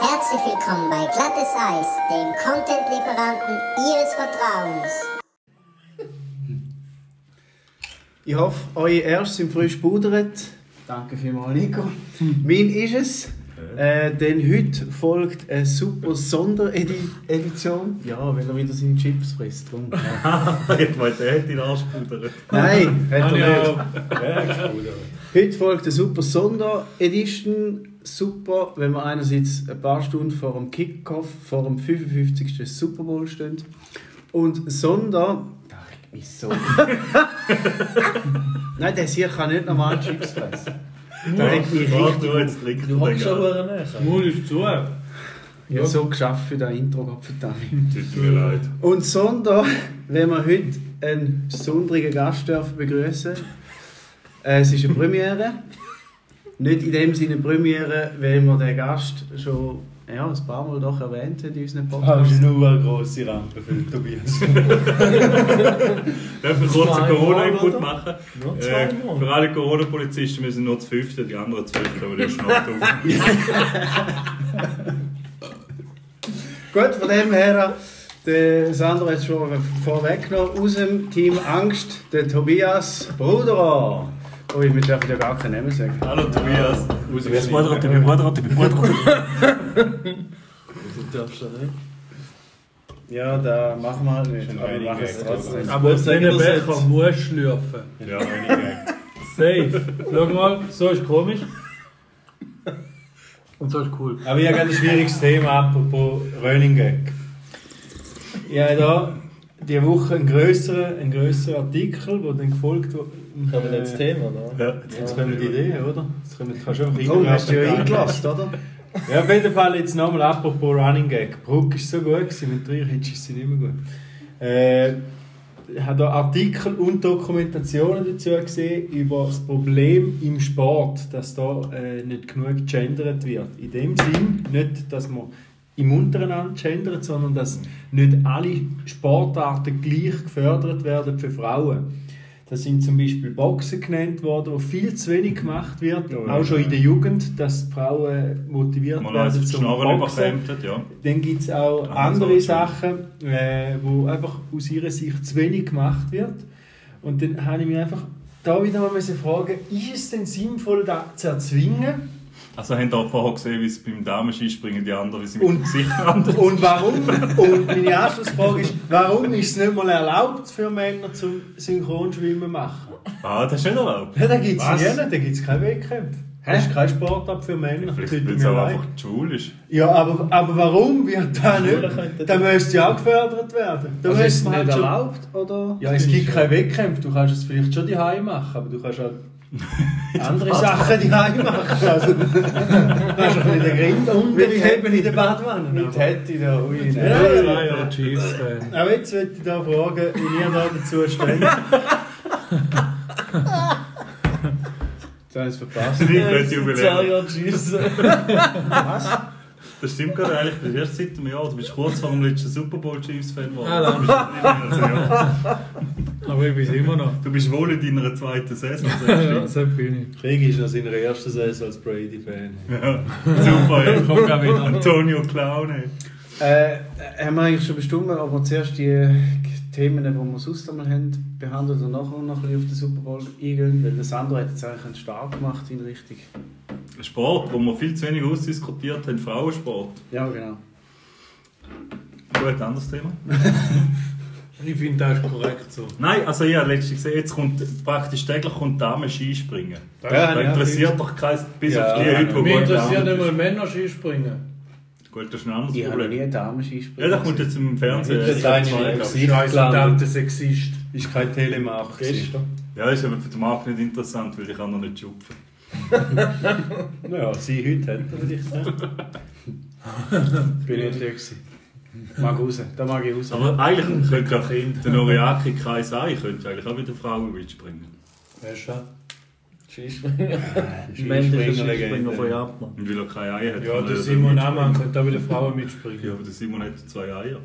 Herzlich willkommen bei Glattes Eis, dem Content-Lieferanten Ihres Vertrauens. Ich hoffe, euer erstes im frisch pudert. Danke vielmals, Nico. mein ist es. Äh, denn heute folgt eine super Sonderedition. Ja, weil er wieder seine Chips frisst. Drum. Ich wollte, der hätte ihn anspudert. Nein, hat er nicht. Heute folgt eine super Sonderedition. Super, wenn wir einerseits ein paar Stunden vor dem Kickoff, vor dem 55. Super Bowl stehen. Und Sonder. Da regt mich so. Nein, der hier kann nicht normal Chips fressen. Da regt mich richtig du, den schon gar. hure näher. Mund ist zu. Ich habe so geschafft für das Intro, Gott verdammt. Tut mir leid. Und Sonder, wenn wir heute einen besonderen Gast dürfen begrüßen. Äh, es ist eine Premiere. Nicht in dem Sinne Premiere, weil wir den Gast schon ja, ein paar Mal doch erwähnt haben in unseren Das Podcast. ist nur eine grosse Rampe für den Tobias. Darf ich kurz einen Corona-Input machen? Äh, für alle Corona-Polizisten müssen nur zu fünfte, die anderen zwölf können wir erst noch auf. Gut, von dem her, der Sandro hat es schon vorweggenommen. Aus dem Team Angst, der Tobias Bruder. Oh, wir dürfen ja gar keinen Namen sagen. Hallo Tobias. Tobias Bruder, ich bin Bruder, ich bin Bruder. Du darfst ja nicht. Ja, da machen wir halt nicht. Aber wir machen es trotzdem. Aber das Becher du schlürfen. Ja. Safe. Schau mal, so ist komisch. Und so ist cool. Aber ich habe gerade ein schwieriges Thema, apropos Running Gag. Ich habe da diese Woche einen grösseren, einen grösseren Artikel, der dann gefolgt wurde. Aber nicht das Thema, oder? Ja. Jetzt kommen die Ideen, oder? Jetzt kommen, kannst du einfach Darum hast du ja eingelassen, oder? Ja, auf jeden Fall jetzt nochmal apropos Running Gag. Bruck ist so gut, gewesen, mit drei hättest du sie nicht mehr gut. Äh, ich habe da Artikel und Dokumentationen dazu gesehen über das Problem im Sport, dass da äh, nicht genug gegendert wird. In dem Sinn, nicht, dass man im Untereinander gendert, sondern dass nicht alle Sportarten gleich gefördert werden für Frauen. Da sind zum Beispiel Boxen genannt worden, wo viel zu wenig gemacht wird, Ja, ja. auch schon in der Jugend, dass die Frauen motiviert Mal werden zum Boxen. ja. Dann gibt es auch Ah, andere Sachen, äh, wo einfach aus ihrer Sicht zu wenig gemacht wird. Und dann habe ich mich einfach da wieder mal müssen fragen, ist es denn sinnvoll, das zu erzwingen? Also ihr auch vorher gesehen, wie es beim Damenskispringen die anderen, wie sie mit Und- dem Gesicht anderen. Und warum? Und meine Anschlussfrage ist, warum ist es nicht mal erlaubt für Männer zum Synchronschwimmen machen? Ah, das ist nicht erlaubt. Ja, da gibt es nie, da gibt es keine Wettkämpfe. Das ist kein Sportart für Männer. Vielleicht, weil es auch einfach schwul ist. Ja, aber, aber warum wird da nicht? Da müsste ja auch gefördert werden. Da Also ist es nicht halt erlaubt, oder? Ja, es gibt keine Wettkämpfe. Du kannst es vielleicht schon daheim machen, aber du kannst auch andere Sachen daheim machen. Also, du kannst auch in den Grind umheben in der Badwanne. Mit hätte da, ui, Ja, nein. Zwei Jahre Chiefs-Fan. aber jetzt möchte ich da fragen, wie ihr da dazu steht. Jetzt habe ich es verpasst. Ich könnte Zwei Jubiläum. Jahre Tschüss. Was? Das stimmt gerade eigentlich. Das ist erst seit einem Jahr. Du bist kurz vor dem letzten Super Bowl Chiefs-Fan geworden. Ah, Du bist nicht mehr als ein Jahr. Aber ich bin immer noch. Du bist wohl in deiner zweiten Saison. das Ja, so bin ich. Krieg ist noch seiner ersten Saison als Brady-Fan. Ja, super, ey. Komm gleich wieder. Antonio Clown, ey. Äh, haben wir eigentlich schon bestimmt, ob wir zuerst die Themen, die wir sonst einmal haben, behandelt und nachher noch ein bisschen auf den Super Bowl eingehen? Weil der Sandro hat jetzt eigentlich einen Start gemacht in Richtung. Sport, wo wir viel zu wenig ausdiskutiert haben, Frauensport. Ja, genau. Gut, anderes Thema. Ich finde, das ist korrekt so. Nein, also ich habe letztens gesehen, jetzt kommt praktisch täglich kommt Dame Skispringen. Ja, da ja, interessiert doch kein, bis Ja, auf die Leute, die Mich interessiert mal Männer Skispringen. Gut, das ist ein anderes Ich habe noch nie Problem. eine Dame Ja, Skispringen. da kommt jetzt im Fernsehen. Nicht ich das habe ich. Scheiß gelandet. verdammter Sexist. Ist kein Telemark. Ja, ist aber für den Markt nicht interessant, weil ich kann noch nicht schupfen. Ja, sie heute hat er vielleicht. ne? Bin nicht da gewesen. Mag raus, da mag ich raus. Aber eigentlich könnte ja der Noriaki Kai Sai könnte eigentlich auch wieder Frauen mitspringen. Wer ist das? Skispringen. Männlicher Skispringer von Japan. Und weil er keine Eier hat. Ja, er der Simon nicht Amann könnte auch wieder Frauen mitspringen. Ja, aber der Simon hat zwei Eier.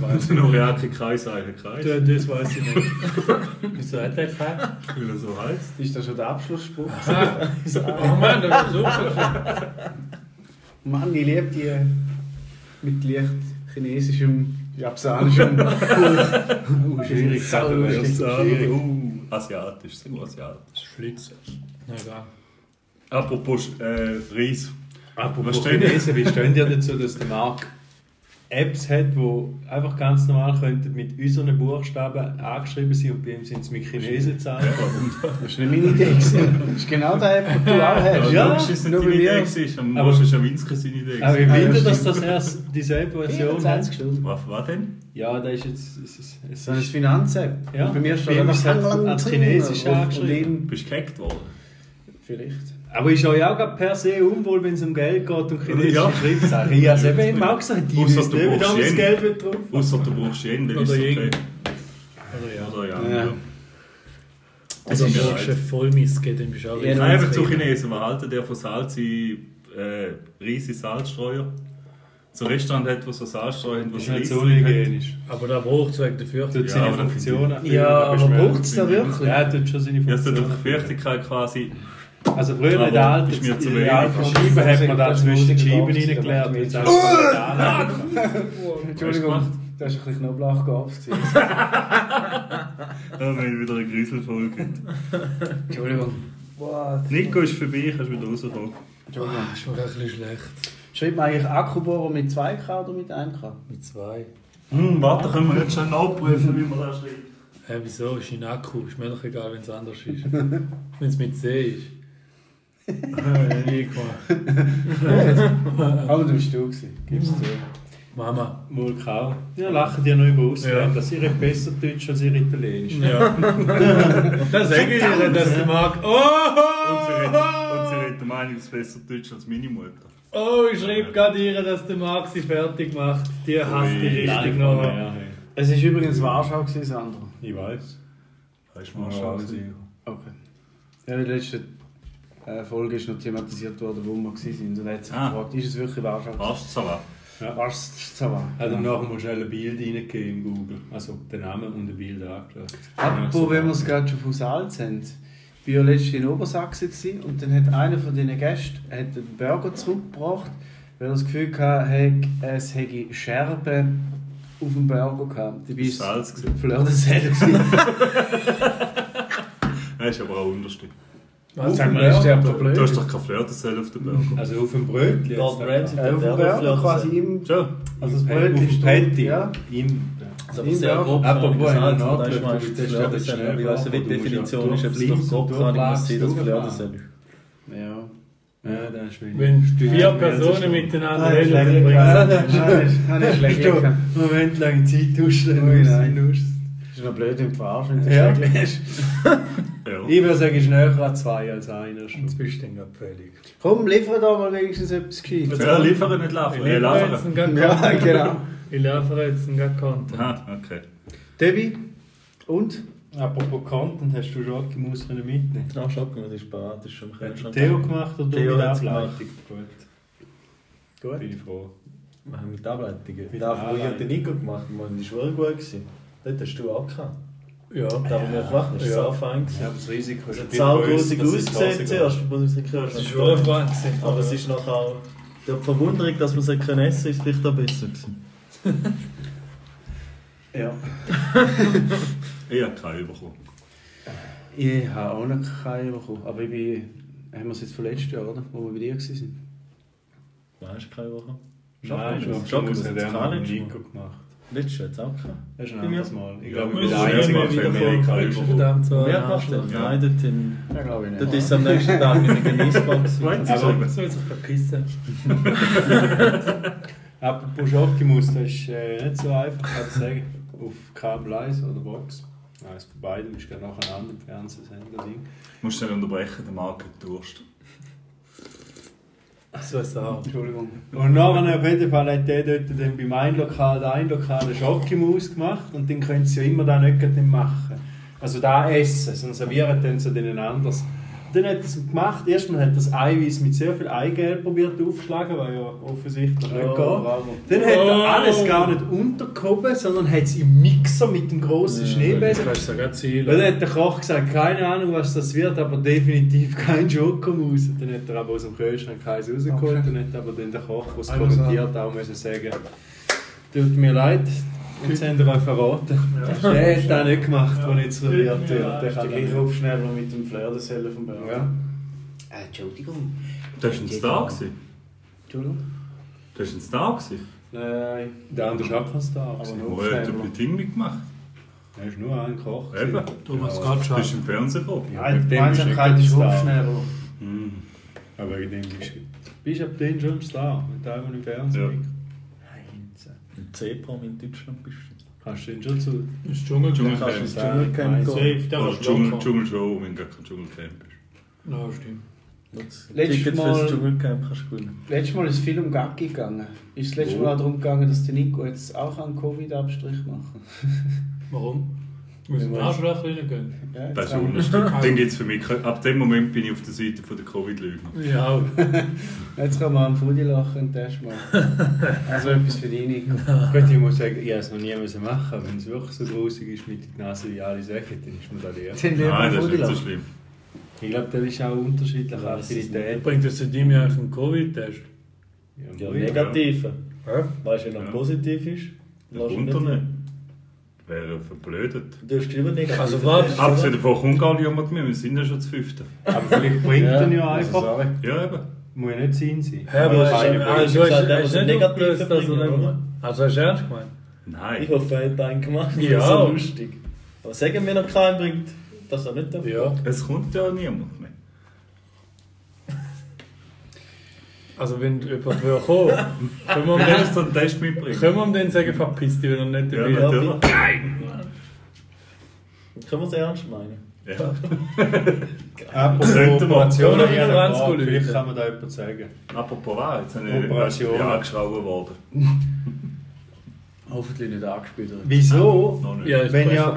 Weiss Der. Noriaki Sai hat keine. Ja, Das weiß ich nicht. Wieso hat der keinen? Weil er so heißt. Ist das schon der Abschlussspruch? Ah, oh Mann, das war super. Mann, ich liebe die mit leicht chinesischem, japanischem uh, Schwierig, schwierig. Asiatisch, sehr asiatisch. Schlitz. Na egal. Apropos äh, Reis. Apropos Was steht- Chinesen, wie stehen ihr dazu, dass der Markt Apps hat, die einfach ganz normal könnten mit unseren Buchstaben angeschrieben sind und bei ihm sind es mit Chinesen zahlen? Das war nicht meine Idee. Das ist genau der, den du auch hast. Ja, das ist nicht nur deine bei Idee, mir. am Aber- ist Schawinski seine Idee. Aber ich ja, finde, dass das erst dieselbe Version 24 hat. Stunden. Was war denn? Ja, da ist jetzt... Es ist, es So eine ist, Finanz-App. Ja. Und Bei mir steht einfach ist als Chinesisch angeschrieben. ihn- Bist du gehackt worden? Vielleicht. Aber ist euch auch gerade per se unwohl, wenn es um Geld geht und chinesische Ja. Schriftzeichen? Ich habe es eben immer auch gesagt, die wissen du nicht, wie das. Geld wird drauf. Außer du brauchst Yen, dann Oder ist es okay. Oder ja. Oder ja. Ja. ja. Also ist eine Vollmissge, dann bist du auch Ja, Nein, einfach zu. Chinesen. Was halten der von Salz in äh, riesige Salzstreuer? So ein Restaurant hat, wo so Salzstreuer haben, wo Das es ist hat. hygienisch. Aber da braucht es wegen der Fürchtung. Tut Ja, seine aber dann Funktion finde Ja, aber braucht es da wirklich? Ja, tut schon seine Ja, es Funktion. hat die Feuchtigkeit quasi. Also früher in der alten ist mir zu in wenig. der alten Scheibe hat man da Das ist zwischen die Scheiben dann jetzt- man da Entschuldigung, gemacht? da ist ein bisschen Knoblauch. Ja, wir haben wieder eine Grüselfolge. Entschuldigung. Nico ist vorbei, kannst wieder rauskommen. Entschuldigung. Das ist mir ein bisschen schlecht. Schreibt man eigentlich Akkubohrer mit 2K oder mit 1K? Mit zwei. Hm, warte, können wir jetzt schon nachprüfen, wie man das schreibt. Hä, wieso? Ist in Akku. Ist mir doch egal, wenn es anders ist. wenn es mit C ist. Ja, nie gemacht. Aber du bist du gewesen. Gib's zu. Mama. Mulkau. Ja, lachen die noch über Ausländer. Ja. Sie reden besser Deutsch als ihr Italienisch. Ja. das sage ich dir, dass du. Und sie redet, und sie redet der Meinung, es ist besser Deutsch als meine Mutter. Oh, ich schreibe gerade ihr, dass der Marc sie fertig macht. Die hasst die richtig noch. ja, hey. Es war übrigens Warschau, gewesen, Sandra. Ich weiß. Weißt du, Ja, sicher. Okay. Ja, der letzten Folge ist noch thematisiert worden, wo wir waren. Und er hat sich Ah. gefragt, ist es wirklich Warschau? Passt so was? Was ist das? Hat ihm nachher mal schnell ein Bild reingegeben in Google. Also den Namen und ein Bild angeschaut. Apropos, wenn wir es gerade schon von Salz haben. Ich war ja letztens in Obersachsen gewesen, und dann hat einer von diesen Gästen hat einen Burger zurückgebracht, weil er das Gefühl hatte, hey, es hätte Scherben auf dem Burger gehabt. Dabei ist Salz. Fleur de Sel. Das ist aber auch Unterschied. Was? Sag mal, ist der blöd? Du hast doch kein Flirtensell auf dem Burger. Also auf dem Brötchen. jetzt. Gordon Ramsay, Äh, der auf dem Burger quasi im... Also das Brötchen ist Patty. Ja. Im, Das ist aber sehr grob. Apropos gesagt, da ist meistens das ist schnell Ich nicht, wie die Du Definition ist, ob es doch grob kann, ich muss sein, dass durchfließen. Flirten ist. Ja. Ja, das ist. Wenn vier Personen das ist- miteinander reden, dann bringt es das ist- das ist lecker. Moment lang Zeit muss nein. nuss. Das ist noch blöd im Verarschen, wenn du Ja. das Hast. Ich würde sagen, ist näher an zwei als einer. Jetzt bist du dann gerade fertig. Komm, liefere da mal wenigstens etwas Gescheites. Ja, liefern, nicht laufen. Ich Äh, liefere jetzt laufen. einen Ja, genau. Ich liefere jetzt einen Content. Aha, okay. Debbie? Und? Apropos Content, hast du Schokimus können mitnehmen? Ja, Schocken, das ist parat, das ist schon Kühlschrank. Theo gemacht oder du Theo mit Ableitung? Gut, Gut. bin ich froh. Wir haben mit Ableitungen. Mit wo ich Ableitungen. den Nico gemacht habe, das war gut. Gewesen. Dort hast du auch gehabt. Ja. Da, wo wir gemacht haben, das war Ja. so fein. gewesen. Ja, das Risiko Es ist dass es ausgesehen Hose zuerst, wo es in den Das ist schon stand. Wahnsinn. Aber es ist nachher auch... Die Verwunderung, dass wir es können essen ist vielleicht auch besser gewesen. Ja. Ich habe keinen bekommen. Ich habe auch noch keinen bekommen. Aber ich bin. Haben wir es jetzt von letztes Jahr, oder? Wo wir bei dir waren? Weißt du keine Woche? Nein, Schokimus. Schokimus Schokimus hat hat er es nicht gemacht. Letztes Jahr es auch gehabt. Das ist ein anderes Mal. Ich glaube, wir der immer einzigen wieder von Amerika Amerika über- Verdammt, so Wer Anstellung. das? Nein, dort, in, Ja, glaube ich nicht. dort ist am nächsten Tag einem Genießball. gewesen. Weißt du, Aber- so? Soll sich verpissen. Apropos Schokimus, das ist äh, nicht so einfach, kann ich sagen. Auf Kabel 1 oder Box. Eines von beiden ist gerade nacheinander im Fernsehsender. Ding. Ich muss schnell unterbrechen, der Marc hat Durst. So ein Sau. Entschuldigung. Und nachher auf jeden Fall hat der dort dann beim einen Lokal, der einen Lokal eine Schokimaus gemacht und dann können sie ja immer da nicht machen. Also da essen, sondern servieren dann so den anders. Dann hat er es gemacht. Erstmal hat er das Eiweiß mit sehr viel Eigelb probiert aufzuschlagen, weil ja offensichtlich nicht geht. Dann hat Oh. er alles gar nicht untergehoben, sondern hat es im Mixer mit dem grossen Schneebesen. Du kannst sogar Weil dann hat der Koch gesagt, keine Ahnung, was das wird, aber definitiv kein Schokomus. Dann hat er aber aus dem Kühlschrank keins rausgeholt. Okay. Dann hat aber dann der Koch, der es kommentiert, auch müssen sagen, tut mir leid, jetzt haben wir euch verraten. Der hat das nicht gemacht, was nicht serviert wird. Der Der kann gleiche nicht. Aufschneider mit dem Flair des Hellen vom Burger. Ja. Äh, Entschuldigung. Das war ein Star. gewesen. Entschuldigung. Das war ein Star. gewesen. Nein, Der andere ist auch kein Star. aber nur hat er Aufschneider. bei Ding mitgemacht? er ist nur ein Koch. Eben. gewesen. Thomas Ja. Gottschalk. Das ist im Fernsehen gekommen. Ja, Nein, mit die dem bist du Gemeinsamkeit nicht ist Star. Aufschneider. Hm. Aber wegen dem bist du, bist du ab dann schon ein Star, wenn du einmal im Fernsehen Ja. C-Prom in Deutschland bist du. Kannst du den schon zu... Das Dschungel. Dschungel- Kannst du ins Dschungelcamp gehen. Safe, der du Dschungel. Dschungelshow, wenn du kein Dschungelcamp bist. Ja, stimmt. Das Letztes Ticket Mal- fürs Dschungelcamp kannst du gewinnen. Letztes Mal ist es viel um Gaggi gegangen. Ist das letzte Oh. Mal auch darum gegangen, dass der Nico jetzt auch einen Covid-Abstrich machen? Warum? Müssen wir Arschlöcher reingehen? Ja, jetzt Das ist unlustig. Dann gibt's für mich, ab dem Moment bin ich auf der Seite von der Covid-Lügner. Ja, Jetzt kann man am Fudi lachen und Test machen. Also etwas für dich, Nico. Gut, ich muss sagen, ich habe es noch nie müssen machen. Wenn es wirklich so grusig ist mit den Nase, die alle sagen, dann ist mir das leer. Nein, das ist nicht so schlimm. Ich glaube, das ist auch unterschiedliche Ja, bringt das seitdem ja einen Covid-Test. Ja, wohl. negative. Hä? Weißt du, wenn er positiv ist? Das kommt doch nicht. Nicht. Wäre verblödet. Du hast negativ. Also warte. Abgesehen davon kommt gar niemand mehr, wir sind ja schon zu fünften. Aber vielleicht bringt Ja, er ja also einfach. sorry. Ja, eben. Muss ja nicht sein sein. Hä, aber du- du hast der hast nicht aufgelöst, er nicht? Also hast du ernst gemeint? Nein. Ich hoffe, er hat einen gemacht. Das Ja. ist so lustig. Aber sagen wir noch keinen bringt, dass er nicht darf. Ja. Es kommt ja niemand mehr. Also wenn jemand will kommen, können wir ihm dann, einen Test mitbringen? können wir ihm dann sagen, verpiss dich, wenn er nicht Ja, dabei ist. natürlich. Können wir es ernst meinen? Ja. Apropos Könnte man. Operation, Können wir ich habe noch eine eins Frage. rufen? vielleicht kann man da jemand sagen. Apropos was, jetzt habe ich Operation. ich bin angeschraubt worden. Hoffentlich nicht angespielt. Wieso? Noch nicht. Ja, ist Wenn ja,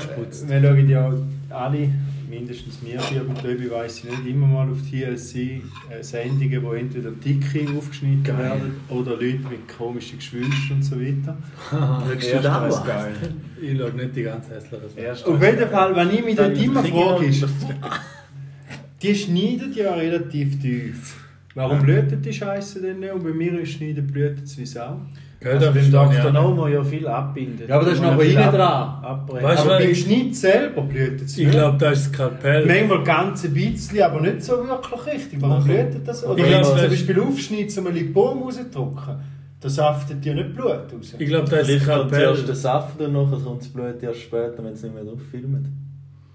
wir schauen ja alle, mindestens mir, Birg und Töbi, weiss ich nicht, immer mal auf TLC äh, Sendungen, wo entweder Dicke aufgeschnitten werden oder Leute mit komischen Geschwülsten und so weiter. Schaust du da geil. Ich schaue nicht die ganze hässliche Sache. Erst Auf jeden Fall, wenn ich mich dort Dann immer frage, ist, die schneidet ja relativ tief. Warum blüht die Scheiße denn nicht? Und bei mir ist schneiden blüht es wie Sau. Gell, Also da beim auch No muss ja viel abbindet. Ja, aber das ist noch innen ab- dran. abbrechen. Weißt du, aber wenn beim ich- Schnitt selber blüht es. Ich glaube, das ist das Skalpell. Manchmal ganz ein bisschen, aber nicht so wirklich richtig. Warum blüht das? Oder Ich wenn glaub, du zum Beispiel aufschneidest und ein Lipom rausdrücken, da saftet dir nicht Blut raus. Ich glaube, das ist Vielleicht kommt zuerst der. Saft und nachher kommt das Blut erst später, wenn es nicht mehr drauf filmt.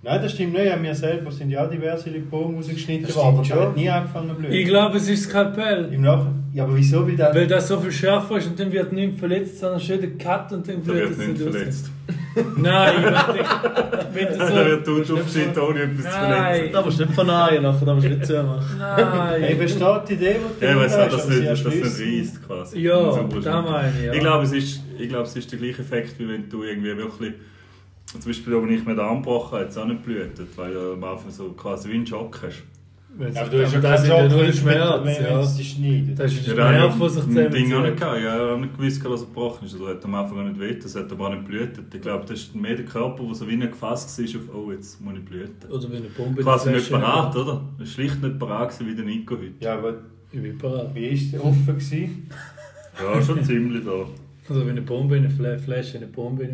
Nein, das stimmt nicht. Ja, wir selber sind ja auch diverse Lipom rausgeschnitten Das worden. stimmt Das schon. hat nie angefangen zu blühen. Ich glaube, es ist Skalpell. Im Nachhinein. Ja, aber wieso? Weil das... Weil das so viel schärfer ist und dann wird niemand verletzt, sondern schön der Cut und dann Da blüht wird es nicht nicht verletzt. Nein, ich meine, wenn Da du wird so... du aufschneiden, ohne etwas verletzen. Da musst du nicht verneinen, nachher da musst du nicht zumachen. Hey, Nein. versteht die Idee, die du Ja, es hast, das aber nicht, dass das nicht reisst, quasi. Ja, So da meine ich, ja. Ich glaube, es ist, ich glaube, es ist der gleiche Effekt, wie wenn du irgendwie wirklich. Zum Beispiel, wenn ich mir den Arm gebrochen habe, hat es auch nicht geblutet, weil du am Anfang so quasi wie einen Schock hast. Wenn Ja, aber du hast ja das ist ja nur es Schmerz, wenn ja. es dich schneidet. Das ist da Nerv, habe der ich sich ein Ding auch nicht zusammenzieht. gehabt. Ja, ich habe nicht gewusst, dass er gebrochen ist. Also, hat am Anfang auch nicht weh, das hat aber auch nicht geblutet. Ich glaube, das ist mehr der Körper, der so wie nicht gefasst war auf, oh, jetzt muss ich blüten. Oder wenn eine Bombe Quasi nicht parat, oder? Er war schlicht nicht parat wie der Nico heute. Ja, aber Ich bin parat. wie ist der offen gewesen? Ja, schon ziemlich da. Also wenn eine Bombe in eine Fla- Flasche in eine Bombe.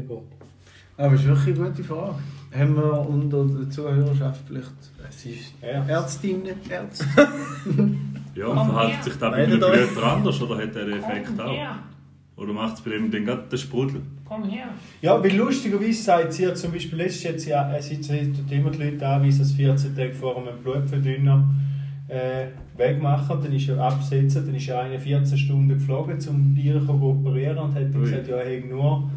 Aber das ist wirklich eine gute Frage. Haben wir unter der Zuhörerschaft vielleicht es ist Ja. Ärztinnen, Ärzte? Ja, und verhält sich da bei euch. Blüter anders oder hat er den Effekt auch? Oder macht es bei dem den Sprudel? Ja, weil lustigerweise sagt sie ja zum Beispiel, letztes Jahr, sie, äh, sie tut immer die Leute anweisen, dass 14 Tage vor einem Blutverdünner äh, wegmachen. Dann ist er absetzen, dann ist er eine 14 Stunden geflogen, zum Bier zu operieren und hat dann gesagt, ja, er hätte nur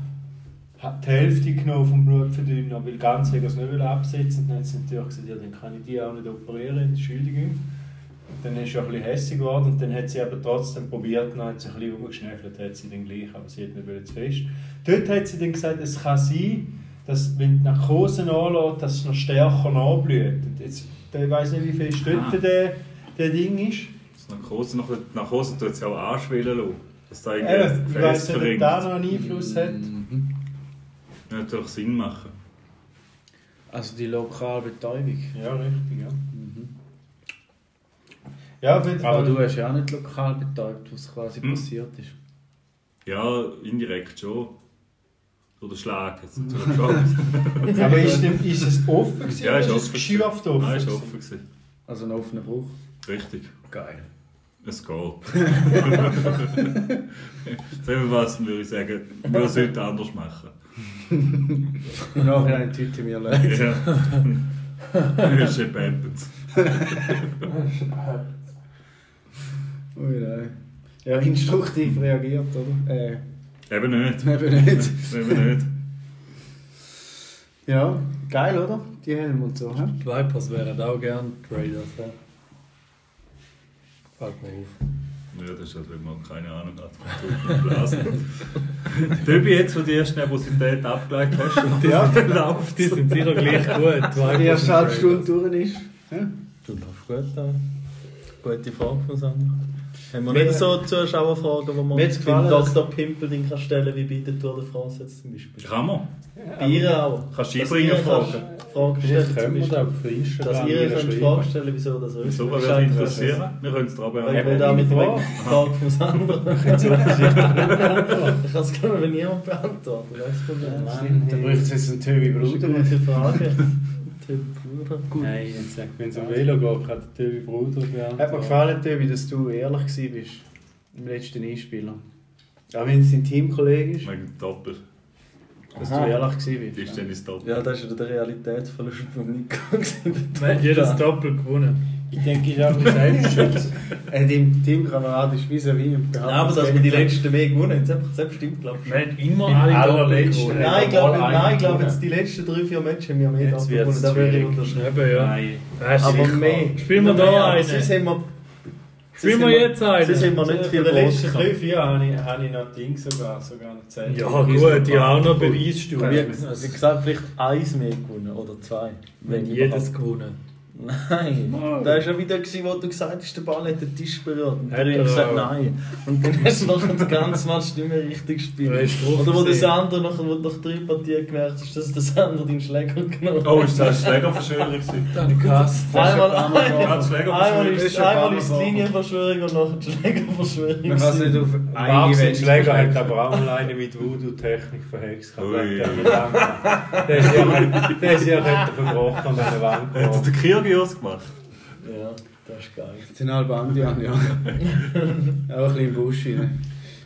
die Hälfte genommen vom Blutverdünner, weil ganz er es nicht absetzen. Und dann hat sie natürlich gesagt, ja, dann kann ich die auch nicht operieren, Entschuldigung. Und dann ist sie auch ein bisschen hässlich geworden und dann hat sie aber trotzdem probiert, dann hat sie ein bisschen rumgeschnäffelt, hat sie dann gleich, aber sie hat nicht zu fest. Dort hat sie dann gesagt, es kann sein, dass wenn die Narkose anlässt, dass es noch stärker nachblüht. Jetzt, ich weiß nicht, wie viel Stütte Ah. der, der Ding ist. Das Narkose, noch- die Narkose tut es ja auch anschwellen lassen. Dass da Eben, irgendwie ich das weiß Gefäß nicht, ob verringt. das noch einen Einfluss hat. Würde natürlich Sinn machen. Also die lokale Betäubung. Ja, richtig, ja. Ja, auf jeden Fall. Aber du hast ja auch nicht lokal betäubt, was quasi Hm. passiert ist. Ja, indirekt schon. Oder Schlag hat es natürlich schon. Aber ist, dem, ist es offen gewesen Ja, ist ist es offen. geschürft offen? Nein, ist offen. Gewesen. Also ein offener Bruch. Richtig. Geil. Es geht. Was würde ich sagen, wir es heute anders machen. Und nachher eine Tüte mir leid. Ja. Das ist eben Appens. Ui, nein. Ja, instruktiv reagiert, oder? Äh, Eben nicht. eben nicht. Eben nicht. Ja, geil, oder? Die Helme und so? Die Vipers wären auch gern Raiders. Ja. Fällt mir auf. Ja, das ist halt, wenn man keine Ahnung hat. von Blasen. Töbi, jetzt, wo du die erste Nervosität abgeleitet hast und die Ja. läuft. Die sind sicher gleich gut. Vipers Die erste halbe. Stunde durch ist. hä? Du läufst gut an. Gute Frage von Sandra. Haben wir nicht so Zuschauerfragen, die man beim Dr. Pimpelding kann stellen wie bei der Tour de France jetzt zum Beispiel? Kann man. Bei ihr auch. Kannst du einbringen, Fragen? Fragen stellen zum da Beispiel. Instagram Dass ihr könnt. Fragen stellen, wieso das so ist. So, Das wer würde interessieren? Wir können es dran ich will da mit der Frage. Von Sandra. Ich kann es gerne, wenn niemand Problem. Dann bräuchte es jetzt einen Töbi Das ist Bruder. eine gute Frage. Typ Bruder. Nein, jetzt wenn es um Velo geht, kann der Töbi Bruder beantworten. Hat mir gefallen, Töbi, dass du ehrlich gewesen bist im letzten Einspieler. Auch wenn es dein Teamkollege ist, Wegen Doppel. dass du ehrlich gewesen Die ist bist. dann ins Doppel. Ja, das ist ja der Realitätsverlust von Nico. haben jedes Doppel gewonnen. Ich denke, ich habe mich. Er hat im Teamkamerad ist vis-à-vis und Ja, aber dass wir die letzten mehr gewonnen haben, das- das stimmt, glaube ich. Wir haben immer Im alle allerletzten. gewonnen. Nein, ich glaube, nein, ich glaube einen jetzt die letzten drei, vier Matches haben wir mehr Jetzt gewonnen. Da wäre ich schwierig. unterschreiben. Ja. Nein. Aber sicher. mehr. Spielen wir Nein, da einen? Sonst haben wir... Spielen wir jetzt wir- Sonst einen? haben wir nicht viel Für die letzten drei, vier habe ich, habe ich noch Ding sogar, sogar noch gezählt. Ja gut, die haben auch noch Beweisstufen. Wie, wie gesagt, vielleicht eins mehr gewonnen oder zwei. Wenn jedes gewonnen. Nein, da war ja wieder, gewesen, wo du gesagt hast, der Ball hat den Tisch berührt. Und dann Hat habe ich gesagt, nein. Und dann hast du nachher den ganzen Match nicht mehr richtig gespielt. Oder wo der. Sander du nach drei Partien gemerkt hast, dass der Sander deinen Schläger genommen hat. Oh, ist das eine Schlägerverschwörung? Dann gehasst. Einmal, einmal, Schlägerverschwörung. einmal ist schon ein einmal Mal die Linienverschwörung und nachher die Schlägerverschwörung. Man kann nicht auf Event Schläger hat aber auch mal eine mit Voodoo-Technik verhext. Der ist ja verbrochen an der Wand. Kyrgios gemacht? Ja, das ist geil. Das sind Albandian, ja. auch ein bisschen im Busch rein.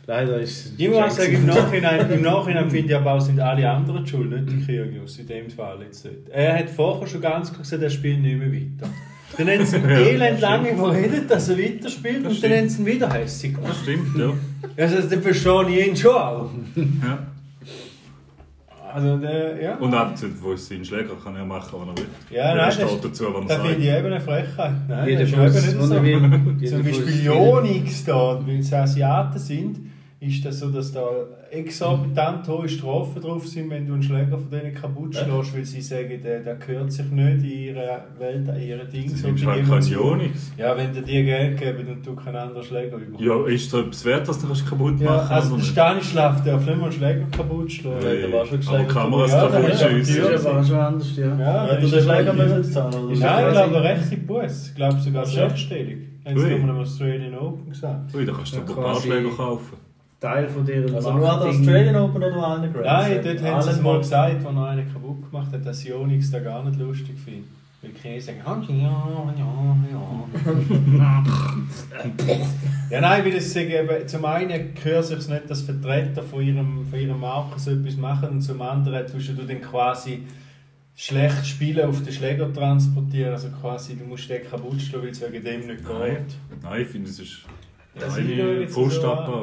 Leider ist es. Ich muss auch sagen, im Nachhinein, im Nachhinein finde ich aber auch, sind alle anderen die schuld, nicht die Kyrgios in dem Fall jetzt nicht. Er hat vorher schon ganz klar gesagt, er spielt nicht mehr weiter. Dann haben sie ihn elend lange überredet, dass er weiterspielt und dann haben sie ihn wieder hässlich gemacht. Das stimmt, ja. Also, dann verstehe ich ihn schon auch. ja. Also, der, ja. Und abgesehen, wo es seinen Schläger kann er machen, was er will. Ja, nein, steht das- dazu, was er Da finde sagt. ich eben eine Frechheit. Nein, Jeder das ist eben nicht so. will. Zum Beispiel Jonix da, weil es Asiaten sind, ist das so, dass da exorbitant hohe Strafen drauf sind, wenn du einen Schläger von denen kaputt schlägst, weil sie sagen, der, der gehört sich nicht in ihre Welt, in ihre Dinge. Das so die halt kein. Jonix. Ja, wenn dir die Geld geben und du keinen anderen Schläger überkommst. Ja, ist es etwas wert, dass du das kaputt Ja, machen also oder der? Stanislav darf nicht mal einen Schläger kaputt schlagen. Ja, der war schon Aber. Kameras Ja, kaputt ist Das schiessen. ist aber schon anders, ja. Ja, Ja, du ist den das Schläger müssen zahlen. Nein, ich glaube, rechte Bus. Ich glaube sogar sechsstellig. Haben sie nochmal Australian Open gesagt. Ui, da kannst du Ja, ein paar Schläger kaufen. Teil von deren Also nur an der Australian Open oder allen Grand Nein, Slam? dort haben sie es mal gesagt, als er einen kaputt gemacht hat, dass Ionix da gar nicht lustig findet. Weil die Chinesen sagen, «Ah, ja, ja, ja. ja, nein, weil es sagen, eben, zum einen gehört sich nicht, dass Vertreter von ihrem, von ihrem Marke so etwas machen und zum anderen tust du dann quasi schlecht Spielen auf den Schläger transportieren, also quasi du musst den kaputt schlagen, weil es wegen dem nicht Nein, geht. nein ich finde, es ist Ja, schauen jetzt so an.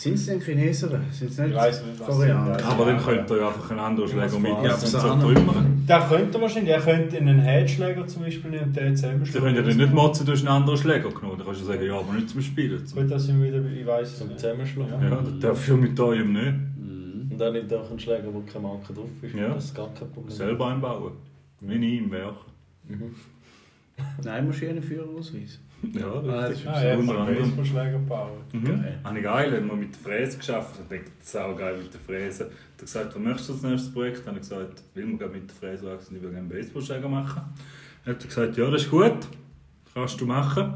Sind es denn Chinesen? Sind es nicht Ich weiss nicht, was Koreaner? sie- Aber dann könnt ihr ja einfach einen anderen Schläger Ja, mitnehmen und so Sahne. trümmern. Der könnte wahrscheinlich, er könnte einen Headschläger zum Beispiel nehmen und den Sie zusammenschlagen. können ja dann nicht motzen, du hast einen anderen Schläger genommen. Dann kannst du sagen, ja, aber nicht zum Spielen. Zum, Gut, dass ich wieder, ich weiß es Zum nicht. Zusammenschlagen. ja, das darf ich mit eurem nicht. Und Und dann nimmt er auch einen Schläger, wo kein Marker drauf ist. Ja. Das ist gar kein Problem. Selber einbauen. Wie ich im Werk. Nein, musst du einen Führerausweis. Ja, Ah, das ist Ah, ja, Unter anderem. Baseballschläger bauen. Mhm. Habe ich geil, haben wir mit der Fräse geschafft. Ich dachte, das ist auch geil mit der Fräse. Er hat gesagt, was möchtest du als nächstes Projekt? Dann habe ich gesagt, will man gerade mit der Fräse wachsen, ich will gerne einen Baseballschläger machen. Dann hat er gesagt, ja, das ist gut, kannst du machen.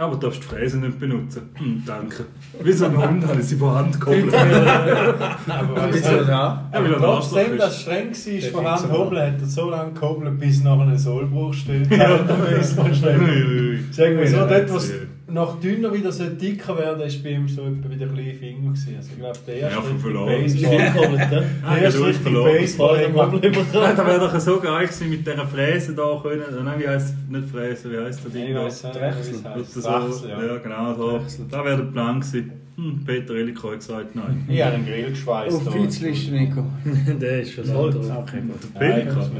Aber du darfst die Fräse nicht benutzen. Hm, danke. Wieso noch? Dann habe ich sie von Hand geholt. Aber weißt du, da? Ja, weil er ein trotzdem, dass ist. es streng war, von Hand Fixer. hobeln, hat er so lange gehobelt, bis nachher ein Sollbruch steht. Ja. Der Baseballschläger. Ui, Sagen wir so, dort, noch dünner wieder so dicker werden, ist bei ihm so etwa wieder ein kleiner Finger gewesen. Also ich glaube, der erste Ja. Baseball, ne? Ah, der erste richtige verloren. Baseball, bekommen. das wäre doch so geil gewesen mit dieser Fräse da können. Nein, wie heisst nicht Fräse, wie heisst der Ding? Ich da? weiß nicht, Drechsel. das so, Drechsel, ja. ja. genau so. Drechsel. Da wäre der Plan gewesen. Hm, Peter Eliko hat gesagt, nein. Ich habe einen Grill geschweißt. Auf die Liste, Nico. Der ist schon da. Okay. Der Pelikan.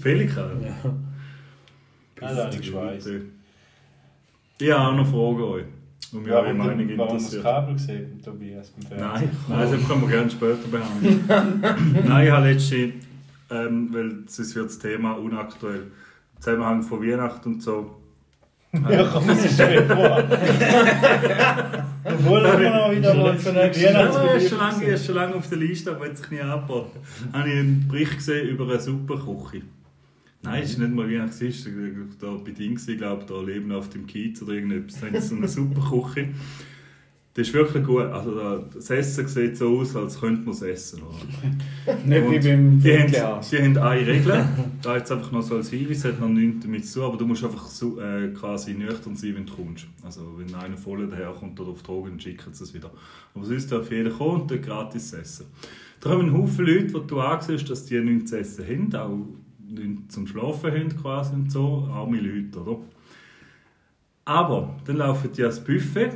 Pelikan? Ja. Nein, da habe ich geschweißt. Ich habe auch noch Fragen euch. Und mich eure Warum, Meinung du- warum das interessiert. Kabel gesehen, Tobias, beim? Nein, nein, das können wir gerne später behandeln. nein, ich habe letztens, ähm, weil sonst wird das Thema unaktuell, im Zusammenhang von Weihnachten und so. Ja, komm, das ist schon vor. Obwohl wir noch wieder mal für Ja, ist schon lange, ist schon lange auf der Liste, aber hat sich nie angeboten. habe ich einen Bericht gesehen über eine Superküche. Nein, es ist nicht mal wie es ist. Da bei Ding, ich glaube, da leben auf dem Kiez oder irgendetwas. Da haben sie so eine Superküche. Das ist wirklich gut. Also da- das Essen sieht so aus, als könnte man es essen. Nicht wie Und beim die, haben, die haben eine Regel. Da jetzt einfach noch so als Hinweis, hat noch nichts damit zu tun, aber du musst einfach so, äh, quasi nüchtern sein, wenn du kommst. Also wenn einer voll daherkommt oder auf Drogen, dann schicken sie es wieder. Aber sonst darf jeder kommen und gratis essen. Da haben einen Haufen Leute, die du ansiehst, dass die nichts zu essen haben, auch nichts zum Schlafen haben quasi und so. Arme Leute, oder? Aber dann laufen die ans Buffet,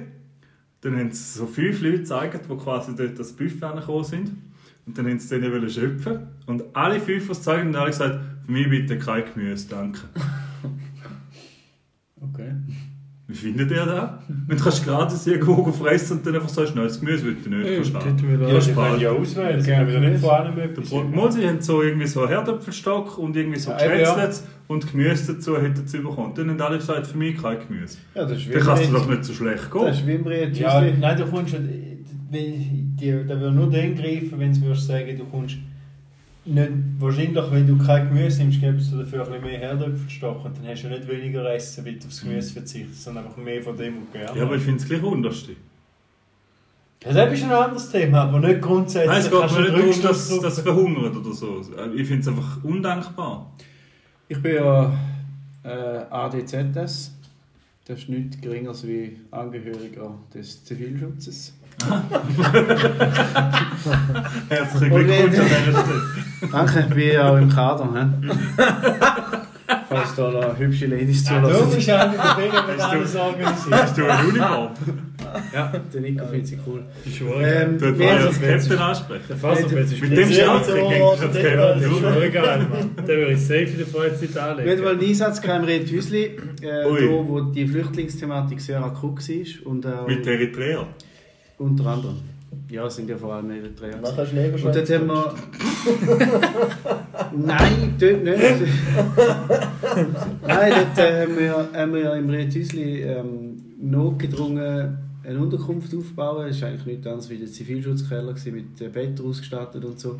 dann haben sie so fünf Leute gezeigt, die quasi dort das Buffet angekommen sind. Und dann haben sie denen schöpfen. Und alle fünf, die es zeigen, haben alle gesagt, für mich bitte kein Gemüse, danke. Wie findet ihr das? Wenn du kannst gratis irgendwo fressen und dann einfach sagst, nein, das Gemüse will ich nicht, verstehen. Ja, spannend. können ja auswählen, sie können wieder nicht von allem Der etwas. Brot- Mal, sie haben so irgendwie so Herdöpfelstock und irgendwie so Ja, eben, ja. Und Gemüse dazu hätten sie bekommen. Dann haben alle gesagt, für mich kein Gemüse. Ja, das ist Dann kann es im dir doch nicht so schlecht Das gehen. ist wie im Brett. Ja, nein, du kommst wenn- die- Der würde nur dann greifen, wenn du würdest sagen, du kommst nicht, wahrscheinlich, wenn du kein Gemüse nimmst, gibst du dafür ein bisschen mehr Herdöpfelstock und dann hast du nicht weniger Essen, weil du aufs Gemüse verzichtest, sondern einfach mehr von dem, was du gerne Ja, aber ich finde es gleich unterschiedlich. Ja, das ist ein anderes Thema, aber nicht grundsätzlich. Nein, es geht mir du nicht darum, dass das verhungert oder so. Ich finde es einfach undankbar. Ich bin ja äh, ADZS. Das ist nichts Geringeres wie Angehöriger des Zivilschutzes. Herzlichen Glückwunsch an dieser Stelle. Danke, ich bin ja auch im Kader. He? Falls da noch hübsche Ladies Ja, du zulassen. bist einer von denen, die du- alles organisiert. Hast du eine Uniform? Ja, der Nico findet sie cool. Ich schwöre. Ähm, Du als Captain ansprechen. Der Faserplatz ist Mit dem du was das Geld. Der ist schon geil, Mann. Den würde ich safe in der Freizeit Wir hatten mal anlegen. einen Einsatz gehabt im Red Hüsli, äh, da, wo die Flüchtlingsthematik sehr akut war. Und auch Mit Eritrea. unter anderem. Ja, es sind ja vor allem Eritreer. Nachher Schnee Und dort haben wir. Nein, dort nicht. Nein, dort äh, haben, wir, haben wir im Rethüsli ähm, notgedrungen eine Unterkunft aufbauen. Das war eigentlich nichts anderes wie der Zivilschutzkeller mit Bett ausgestattet und so.